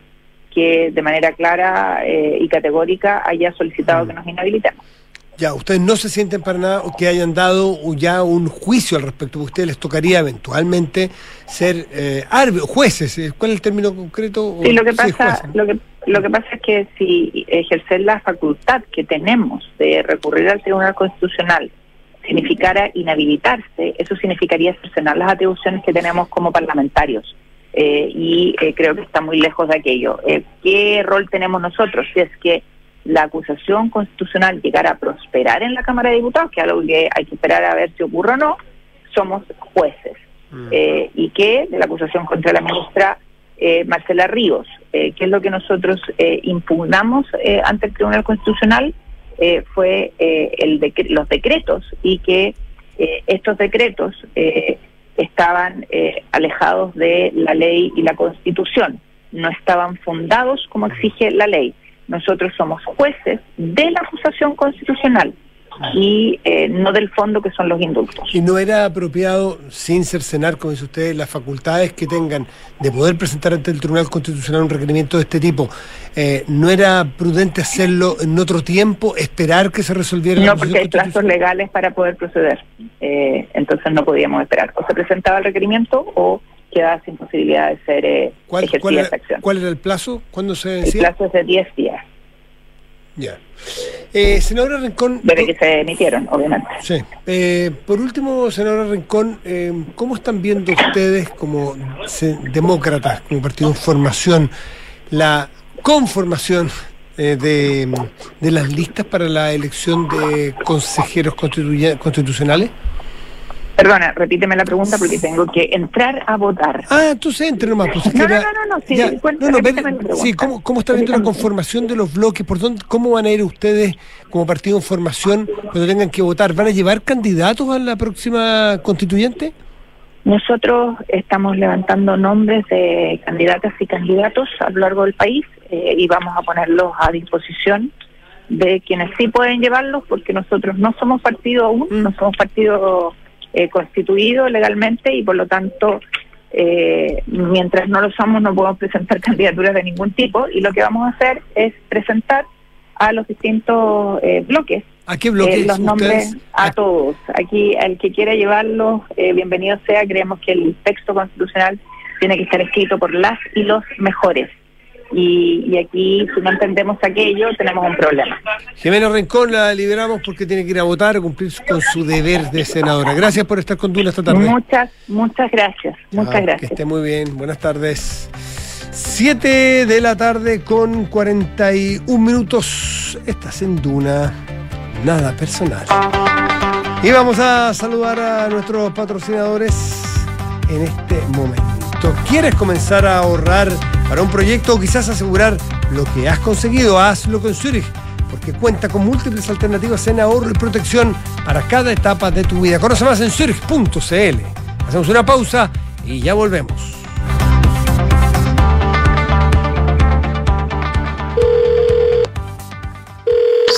que de manera clara eh, y categórica haya solicitado mm. que nos inhabilitemos. Ya, ustedes no se sienten para nada que hayan dado ya un juicio al respecto, a ustedes les tocaría eventualmente ser eh, jueces. Eh, ¿Cuál es el término concreto? Sí, lo que pasa, lo que lo que pasa es que si ejercer la facultad que tenemos de recurrir al Tribunal Constitucional significara inhabilitarse, eso significaría cercenar las atribuciones que tenemos como parlamentarios. Eh, y eh, creo que está muy lejos de aquello. Eh, ¿Qué rol tenemos nosotros? Si es que la acusación constitucional llegara a prosperar en la Cámara de Diputados, que es algo que hay que esperar a ver si ocurre o no, somos jueces. Mm. y que de la acusación contra la ministra Marcela Ríos, que es lo que nosotros impugnamos ante el Tribunal Constitucional, eh, fue eh, el los decretos y que eh, estos decretos estaban alejados de la ley y la constitución, no estaban fundados como exige la ley. Nosotros somos jueces de la acusación constitucional y eh, no del fondo que son los indultos. ¿Y no era apropiado, sin cercenar, como dice usted, las facultades que tengan de poder presentar ante el Tribunal Constitucional un requerimiento de este tipo, eh, no era prudente hacerlo en otro tiempo, esperar que se resolviera No, porque hay plazos legales para poder proceder, eh, entonces no podíamos esperar. O se presentaba el requerimiento o quedaba sin posibilidad de ser ¿Cuál, ejercida esa acción. ¿Cuál era el plazo? ¿Cuándo se decía? El plazo es de 10 días. Ya. Eh, senadora Rincón. Desde que se emitieron, obviamente. Sí. Eh, por último, senadora Rincón, eh, ¿cómo están viendo ustedes como demócratas, como partido en formación, la conformación de, de, las listas para la elección de consejeros constitucionales? Perdona, repíteme la pregunta porque tengo que entrar a votar. Ah, entonces entre nomás. Pues no, no, no, no, sí, no, sí, ¿cómo, ¿cómo, está viendo la conformación de los bloques? ¿Por dónde, ¿Cómo van a ir ustedes como partido en formación cuando tengan que votar? ¿Van a llevar candidatos a la próxima constituyente? Nosotros estamos levantando nombres de candidatas y candidatos a lo largo del país. eh, y vamos a ponerlos a disposición de quienes sí pueden llevarlos, porque nosotros no somos partido aún, Mm. no somos partido eh, constituido legalmente y por lo tanto, eh, mientras no lo somos, no podemos presentar candidaturas de ningún tipo y lo que vamos a hacer es presentar a los distintos eh, bloques ¿A qué bloques eh, los nombres ustedes? a todos. Aquí, el que quiera llevarlos, eh, bienvenido sea. Creemos que el texto constitucional tiene que estar escrito por las y los mejores. Y, y aquí, si no entendemos aquello, tenemos un problema. Jimena Rincón la liberamos porque tiene que ir a votar, a cumplir con su deber de senadora. Gracias por estar con Duna esta tarde. Muchas, muchas gracias. Muchas Chao, gracias. Que esté muy bien. Buenas tardes. 7 de la tarde con 41 minutos. Estás en Duna. Nada personal. Y vamos a saludar a nuestros patrocinadores en este momento. ¿Quieres comenzar a ahorrar para un proyecto o quizás asegurar lo que has conseguido? Hazlo con Zurich, porque cuenta con múltiples alternativas en ahorro y protección para cada etapa de tu vida. Conoce más en zurich.cl. Hacemos una pausa y ya volvemos.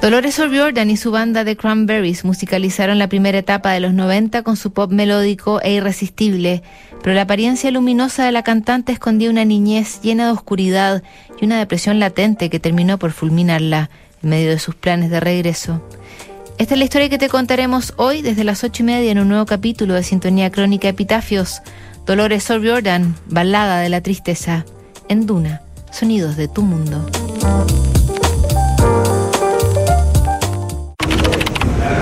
Dolores O'Riordan y su banda de Cranberries musicalizaron la primera etapa de los 90 con su pop melódico e irresistible, pero la apariencia luminosa de la cantante escondía una niñez llena de oscuridad y una depresión latente que terminó por fulminarla en medio de sus planes de regreso. Esta es la historia que te contaremos hoy desde las ocho y media en un nuevo capítulo de Sintonía Crónica Epitafios. Dolores O'Riordan, Balada de la Tristeza, en Duna, Sonidos de tu Mundo.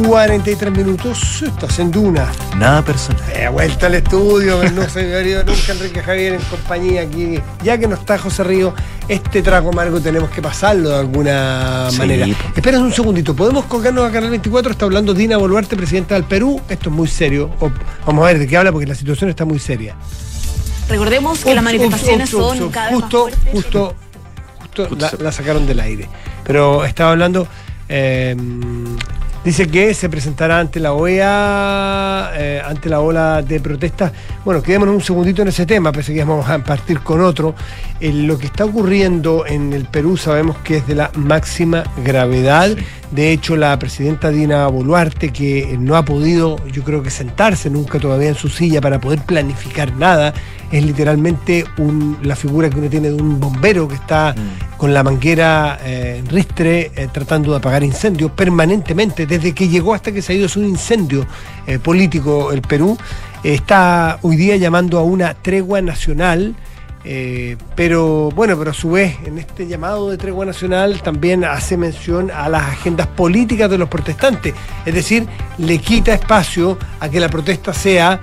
43 minutos. Estás en Duna. Nada personal. Eh, vuelta al estudio, no se había nunca Enrique Javier en compañía aquí. Ya que no está José Río, este trago amargo tenemos que pasarlo de alguna Sí, manera. po. Espera un segundito, ¿podemos colgarnos a Canal 24? Está hablando Dina Boluarte, presidenta del Perú. Esto es muy serio. O- vamos a ver de qué habla porque la situación está muy seria. Recordemos que Ups, las manifestaciones ups, ups, son ups. cada vez más justo, justo, justo la, la sacaron del aire. Pero estaba hablando. eh, dice que se presentará ante la OEA, eh, ante la ola de protestas. Bueno, quedémonos un segundito en ese tema, pensé que íbamos a partir con otro. Eh, lo que está ocurriendo en el Perú sabemos que es de la máxima gravedad. De hecho, la presidenta Dina Boluarte, que no ha podido, yo creo que sentarse nunca todavía en su silla para poder planificar nada, es literalmente un- la figura que uno tiene de un bombero que está con la manguera eh, en ristre eh, tratando de apagar incendios permanentemente. Desde que llegó hasta que se ha ido es un incendio eh, político el Perú. está hoy día llamando a una tregua nacional Eh, pero bueno, pero a su vez, en este llamado de tregua nacional también hace mención a las agendas políticas de los protestantes. Es decir, le quita espacio a que la protesta sea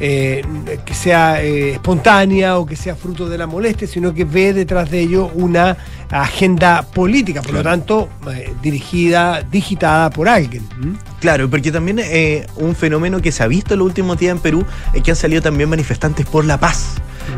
eh, que sea eh, espontánea o que sea fruto de la molestia, sino que ve detrás de ello una agenda política, por lo tanto, eh, dirigida, digitada por alguien. Claro, porque también un fenómeno que se ha visto en los últimos días en Perú es que han salido también manifestantes por la paz.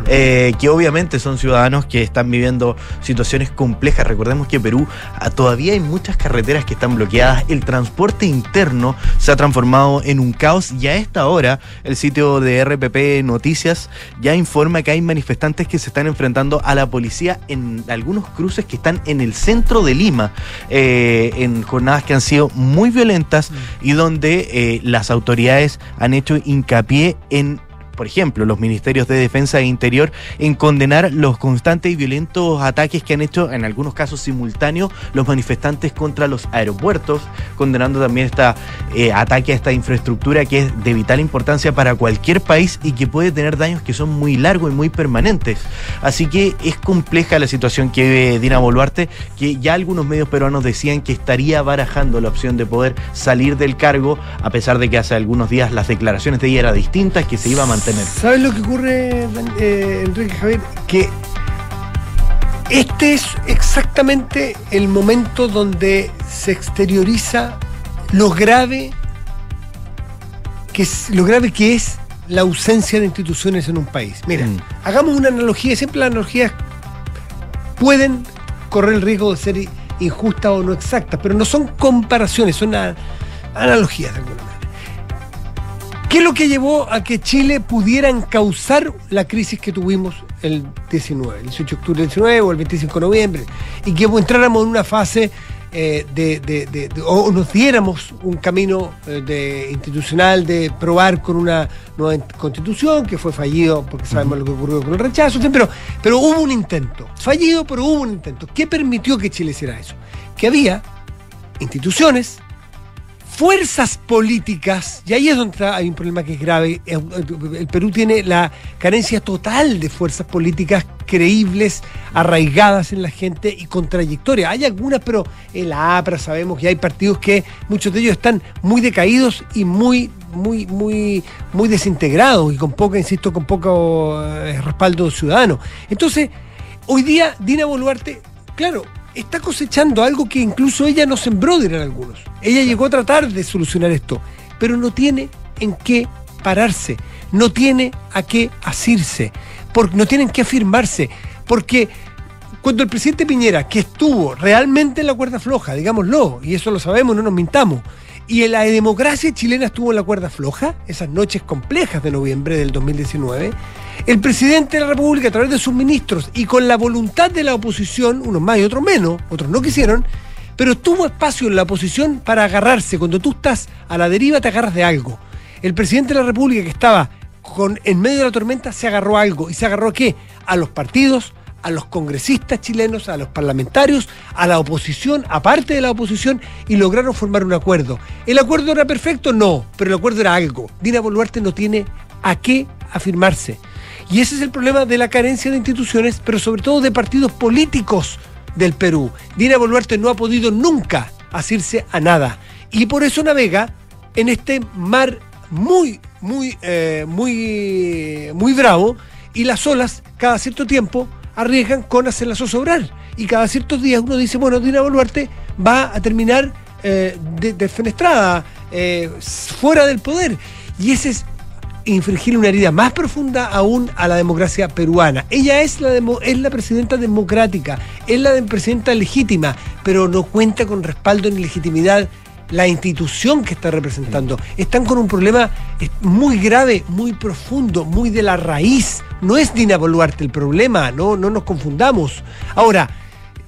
Eh, que obviamente son ciudadanos que están viviendo situaciones complejas. Recordemos que Perú ah, todavía hay muchas carreteras que están bloqueadas. El transporte interno se ha transformado en un caos y a esta hora el sitio de RPP Noticias ya informa que hay manifestantes que se están enfrentando a la policía en algunos cruces que están en el centro de Lima, eh, en jornadas que han sido muy violentas y donde eh, las autoridades han hecho hincapié en por ejemplo, los ministerios de Defensa e Interior en condenar los constantes y violentos ataques que han hecho, en algunos casos simultáneos, los manifestantes contra los aeropuertos, condenando también este ataque a esta infraestructura que es de vital importancia para cualquier país y que puede tener daños que son muy largos y muy permanentes. Así que es compleja la situación que vive Dina Boluarte, que ya algunos medios peruanos decían que estaría barajando la opción de poder salir del cargo, a pesar de que hace algunos días las declaraciones de ella eran distintas, que se iba a mantener. ¿Sabes lo que ocurre, eh, Enrique Javier? Que este es exactamente el momento donde se exterioriza lo grave que es, lo grave que es la ausencia de instituciones en un país. Mira, Mm. hagamos una analogía, siempre las analogías pueden correr el riesgo de ser injustas o no exactas, pero no son comparaciones, son analogías de alguna manera. ¿Qué es lo que llevó a que Chile pudiera encauzar la crisis que tuvimos el 19, el 18 de octubre del 19 o el 25 de noviembre? Y que entráramos en una fase eh, de, de- de- de- o nos diéramos un camino eh, de, institucional de probar con una nueva constitución que fue fallido porque sabemos lo que ocurrió con el rechazo, pero, pero hubo un intento, fallido, pero hubo un intento. ¿Qué permitió que Chile hiciera eso? Que había instituciones fuerzas políticas, y ahí es donde hay un problema que es grave. El el Perú tiene la carencia total de fuerzas políticas creíbles, arraigadas en la gente y con trayectoria. Hay algunas, pero en la APRA sabemos que hay partidos que muchos de ellos están muy decaídos y muy, muy, muy, muy desintegrados y con poca, insisto, con poco eh, respaldo ciudadano. Entonces, hoy día Dina Boluarte, claro, está cosechando algo que incluso ella no sembró, dirán algunos. Ella llegó a tratar de solucionar esto, pero no tiene en qué pararse, no tiene a qué asirse, por- no tiene en qué afirmarse, porque cuando el presidente Piñera, que estuvo realmente en la cuerda floja, digámoslo, y eso lo sabemos, no nos mintamos, y la democracia chilena estuvo en la cuerda floja, esas noches complejas de noviembre del 2019, el presidente de la República, a través de sus ministros y con la voluntad de la oposición, unos más y otros menos, otros no quisieron, pero tuvo espacio en la oposición para agarrarse. Cuando tú estás a la deriva, te agarras de algo. El presidente de la República, que estaba con, en medio de la tormenta, se agarró a algo. ¿Y se agarró qué? A los partidos, a los congresistas chilenos, a los parlamentarios, a la oposición, aparte de la oposición, y lograron formar un acuerdo. ¿El acuerdo era perfecto? No, pero el acuerdo era algo. Dina Boluarte no tiene a qué afirmarse. Y ese es el problema de la carencia de instituciones, pero sobre todo de partidos políticos del Perú. Dina Boluarte no ha podido nunca asirse a nada. Y por eso navega en este mar muy, muy, eh, muy, muy bravo. Y las olas, cada cierto tiempo, arriesgan con hacerla zozobrar. Y cada ciertos días uno dice, bueno, Dina Boluarte va a terminar eh, de- defenestrada, eh, fuera del poder. Y ese es infringir una herida más profunda aún a la democracia peruana. Ella es la, es la presidenta democrática, es la de- presidenta legítima, pero no cuenta con respaldo ni legitimidad la institución que está representando. Están con un problema eh, muy grave, muy profundo, muy de la raíz. No es Dina Boluarte el problema, no, no nos confundamos. Ahora,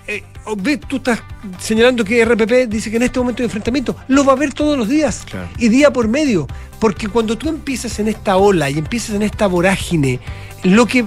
eh, ve, tú estás señalando que RPP dice que en este momento de enfrentamiento lo va a ver todos los días y día por medio. Porque cuando tú empiezas en esta ola y empiezas en esta vorágine lo que,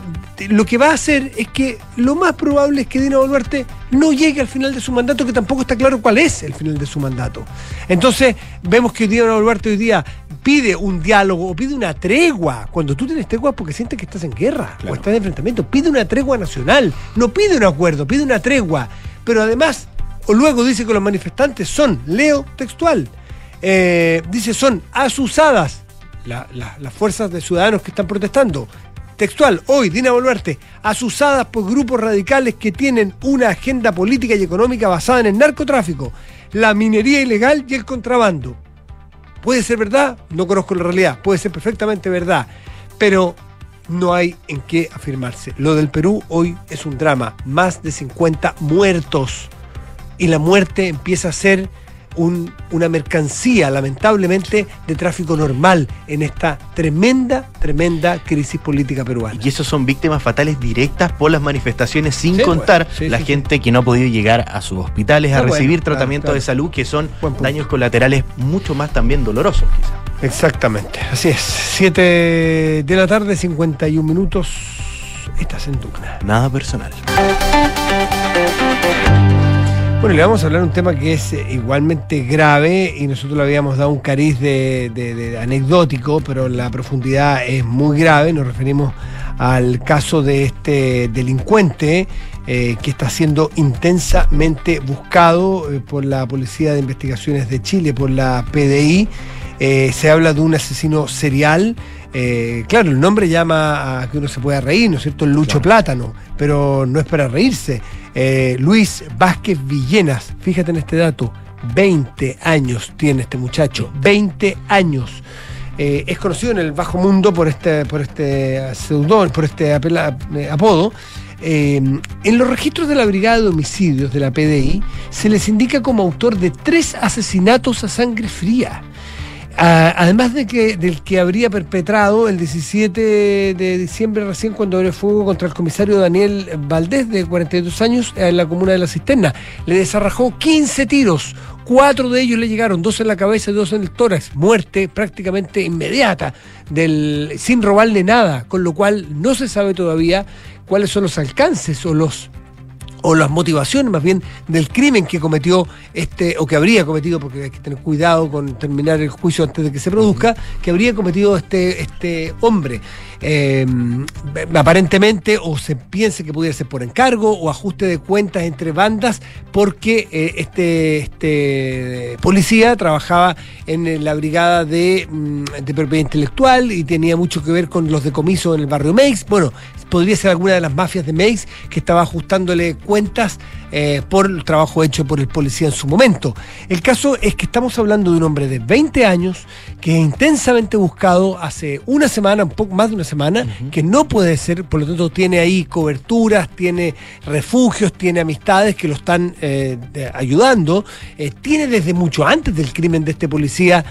lo que va a hacer es que lo más probable es que Dina Boluarte no llegue al final de su mandato, que tampoco está claro cuál es el final de su mandato. Entonces, vemos que Dina Boluarte hoy día pide un diálogo o pide una tregua. Cuando tú tienes tregua porque sientes que estás en guerra o estás en enfrentamiento. Pide una tregua nacional, no pide un acuerdo, pide una tregua. Pero además, o luego dice que los manifestantes son, leo textual, eh, dice son asusadas la- la- las fuerzas de ciudadanos que están protestando. Textual, hoy Dina Boluarte, asusadas por grupos radicales que tienen una agenda política y económica basada en el narcotráfico, la minería ilegal y el contrabando. Puede ser verdad, no conozco la realidad, puede ser perfectamente verdad, pero no hay en qué afirmarse. Lo del Perú hoy es un drama, más de 50 muertos. Y la muerte empieza a ser un- una mercancía, lamentablemente, de tráfico normal en esta tremenda, tremenda crisis política peruana. Y esos son víctimas fatales directas por las manifestaciones, sin Sí, contar pues, sí, la sí, gente que no ha podido llegar a sus hospitales a bueno, recibir claro, tratamiento claro. de salud, que son daños colaterales mucho más también dolorosos, quizás. Exactamente, así es. 7 de la tarde, 51 minutos. Estás en Duna. Nada personal. Bueno, le vamos a hablar un tema que es eh, igualmente grave y nosotros le habíamos dado un cariz de, de- de anecdótico, pero la profundidad es muy grave. Nos referimos al caso de este delincuente eh, que está siendo intensamente buscado eh, por la Policía de Investigaciones de Chile, por la PDI. Eh, se habla de un asesino serial. Eh, claro, el nombre llama a que uno se pueda reír, ¿no es cierto? El Lucho Plátano, pero no es para reírse. Eh, Luis Vázquez Villenas, fíjate en este dato, 20 años tiene este muchacho, 20 años. Eh, es conocido en el bajo mundo por este, por este por este apela- apodo. Eh, en los registros de la Brigada de Homicidios de la PDI se les indica como autor de tres asesinatos a sangre fría. Ah, además de que, del que habría perpetrado el 17 de diciembre recién cuando abrió fuego contra el comisario Daniel Valdés de 42 años en la comuna de La Cisterna. Le desarrajó 15 tiros, cuatro de ellos le llegaron, dos en la cabeza y dos en el tórax, muerte prácticamente inmediata, del, sin robarle nada, con lo cual no se sabe todavía cuáles son los alcances o los o las motivaciones más bien del crimen que cometió este, o que habría cometido, porque hay que tener cuidado con terminar el juicio antes de que se produzca, que habría cometido este, este hombre. Eh, aparentemente, o se piense que pudiera ser por encargo o ajuste de cuentas entre bandas, porque eh, este, este policía trabajaba en eh, la brigada de, mm, de propiedad intelectual y tenía mucho que ver con los decomisos en el barrio Meix. Bueno, podría ser alguna de las mafias de Meix que estaba ajustándole cuentas eh, por el trabajo hecho por el policía en su momento. El caso es que estamos hablando de un hombre de 20 años que es intensamente buscado hace una semana, un poco más de una semana, que no puede ser, por lo tanto tiene ahí coberturas, tiene refugios, tiene amistades que lo están eh, de- ayudando, eh, tiene desde mucho antes del crimen de este policía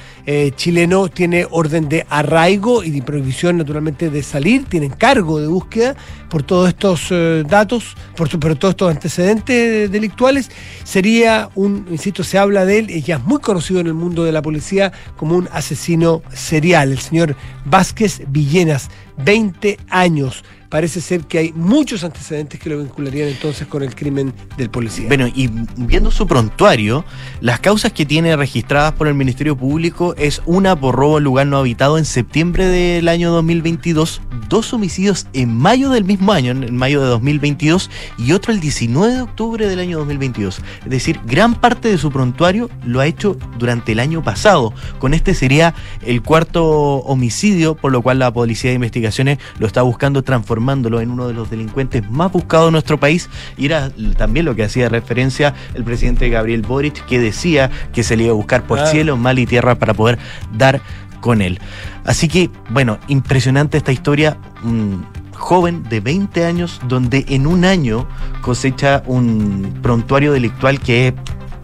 chileno, tiene orden de arraigo y de prohibición naturalmente de salir, tiene encargo de búsqueda por todos estos datos, por, por todos estos antecedentes delictuales, sería un, insisto, se habla de él, y ya es muy conocido en el mundo de la policía como un asesino serial, el señor Vázquez Villenas, 20 años. Parece ser que hay muchos antecedentes que lo vincularían entonces con el crimen del policía. Bueno, y viendo su prontuario, las causas que tiene registradas por el Ministerio Público es una por robo al lugar no habitado en septiembre del año 2022, dos homicidios en mayo del mismo año, en mayo de 2022, y otro el 19 de octubre del año 2022. Es decir, gran parte de su prontuario lo ha hecho durante el año pasado. Con este sería el cuarto homicidio, por lo cual la Policía de Investigaciones lo está buscando transformándolo en uno de los delincuentes más buscados de nuestro país. Y era también lo que hacía referencia el presidente Gabriel Boric, que decía que se le iba a buscar por Claro. cielo, mal y tierra para poder dar con él. Así que, bueno, impresionante esta historia. Un joven de 20 años donde en un año cosecha un prontuario delictual que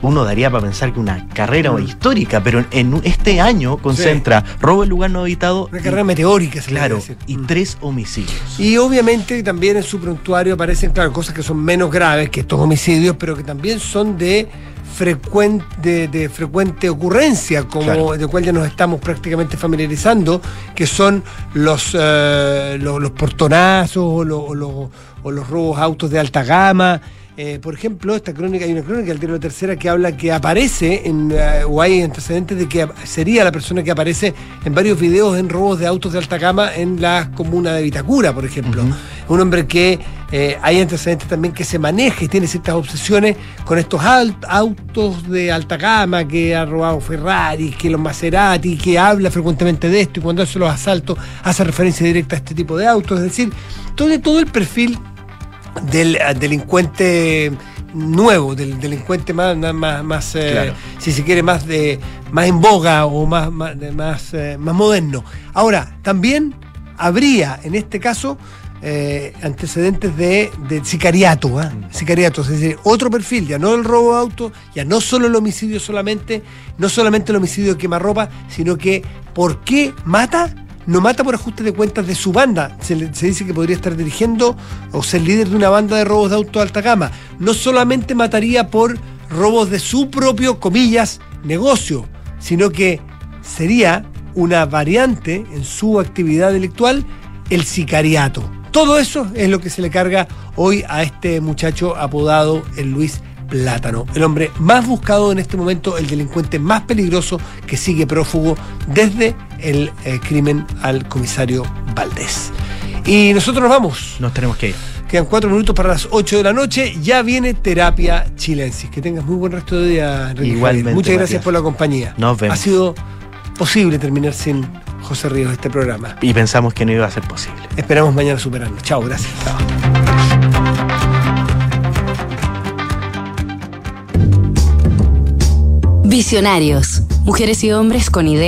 uno daría para pensar que una carrera Mm. histórica, pero en este año concentra robo en lugar no habitado. Una y- carrera meteórica, se Claro, decir. y tres homicidios. Y obviamente también en su prontuario aparecen, claro, cosas que son menos graves que estos homicidios, pero que también son de frecuente, de, de frecuente ocurrencia, como Claro. de cual ya nos estamos prácticamente familiarizando, que son los, eh, los, los portonazos o, lo- o lo- o los robos a autos de alta gama. Eh, por ejemplo, esta crónica, hay una crónica del La Tercera que habla que aparece, en, eh, o hay antecedentes de que sería la persona que aparece en varios videos en robos de autos de alta gama en la comuna de Vitacura, por ejemplo. Un hombre que eh, hay antecedentes también que se maneja y tiene ciertas obsesiones con estos autos de alta gama, que ha robado Ferrari, que los Maserati, que habla frecuentemente de esto y cuando hace los asaltos hace referencia directa a este tipo de autos. Es decir, todo, todo el perfil del eh, delincuente nuevo, del delincuente más, más, más eh, si se quiere, más de más en boga o más, más, más, eh, más moderno. Ahora, también habría en este caso eh, antecedentes de, de sicariato, ¿ah? sicariato, es decir, otro perfil, ya no el robo de auto, ya no solo el homicidio solamente, no solamente el homicidio de quemarropa, sino que ¿por qué mata? No mata por ajuste de cuentas de su banda. Se, dice que podría estar dirigiendo o ser líder de una banda de robos de auto de alta gama. No solamente mataría por robos de su propio, comillas, negocio, sino que sería una variante en su actividad delictual, el sicariato. Todo eso es lo que se le carga hoy a este muchacho apodado el Luis Plátano, el hombre más buscado en este momento, el delincuente más peligroso que sigue prófugo desde el eh, crimen al comisario Valdés. Y nosotros nos vamos. Nos tenemos que ir. Quedan cuatro minutos para las 8 de la noche. Ya viene terapia chilensis. Que tengas muy buen resto de día, Enrique Igualmente. Muchas gracias Matías. por la compañía. Nos vemos. Ha sido posible terminar sin José Ríos este programa. Y pensamos que no iba a ser posible. Esperamos mañana superarlo. Chao, gracias. Chao. Visionarios. Mujeres y hombres con ideas.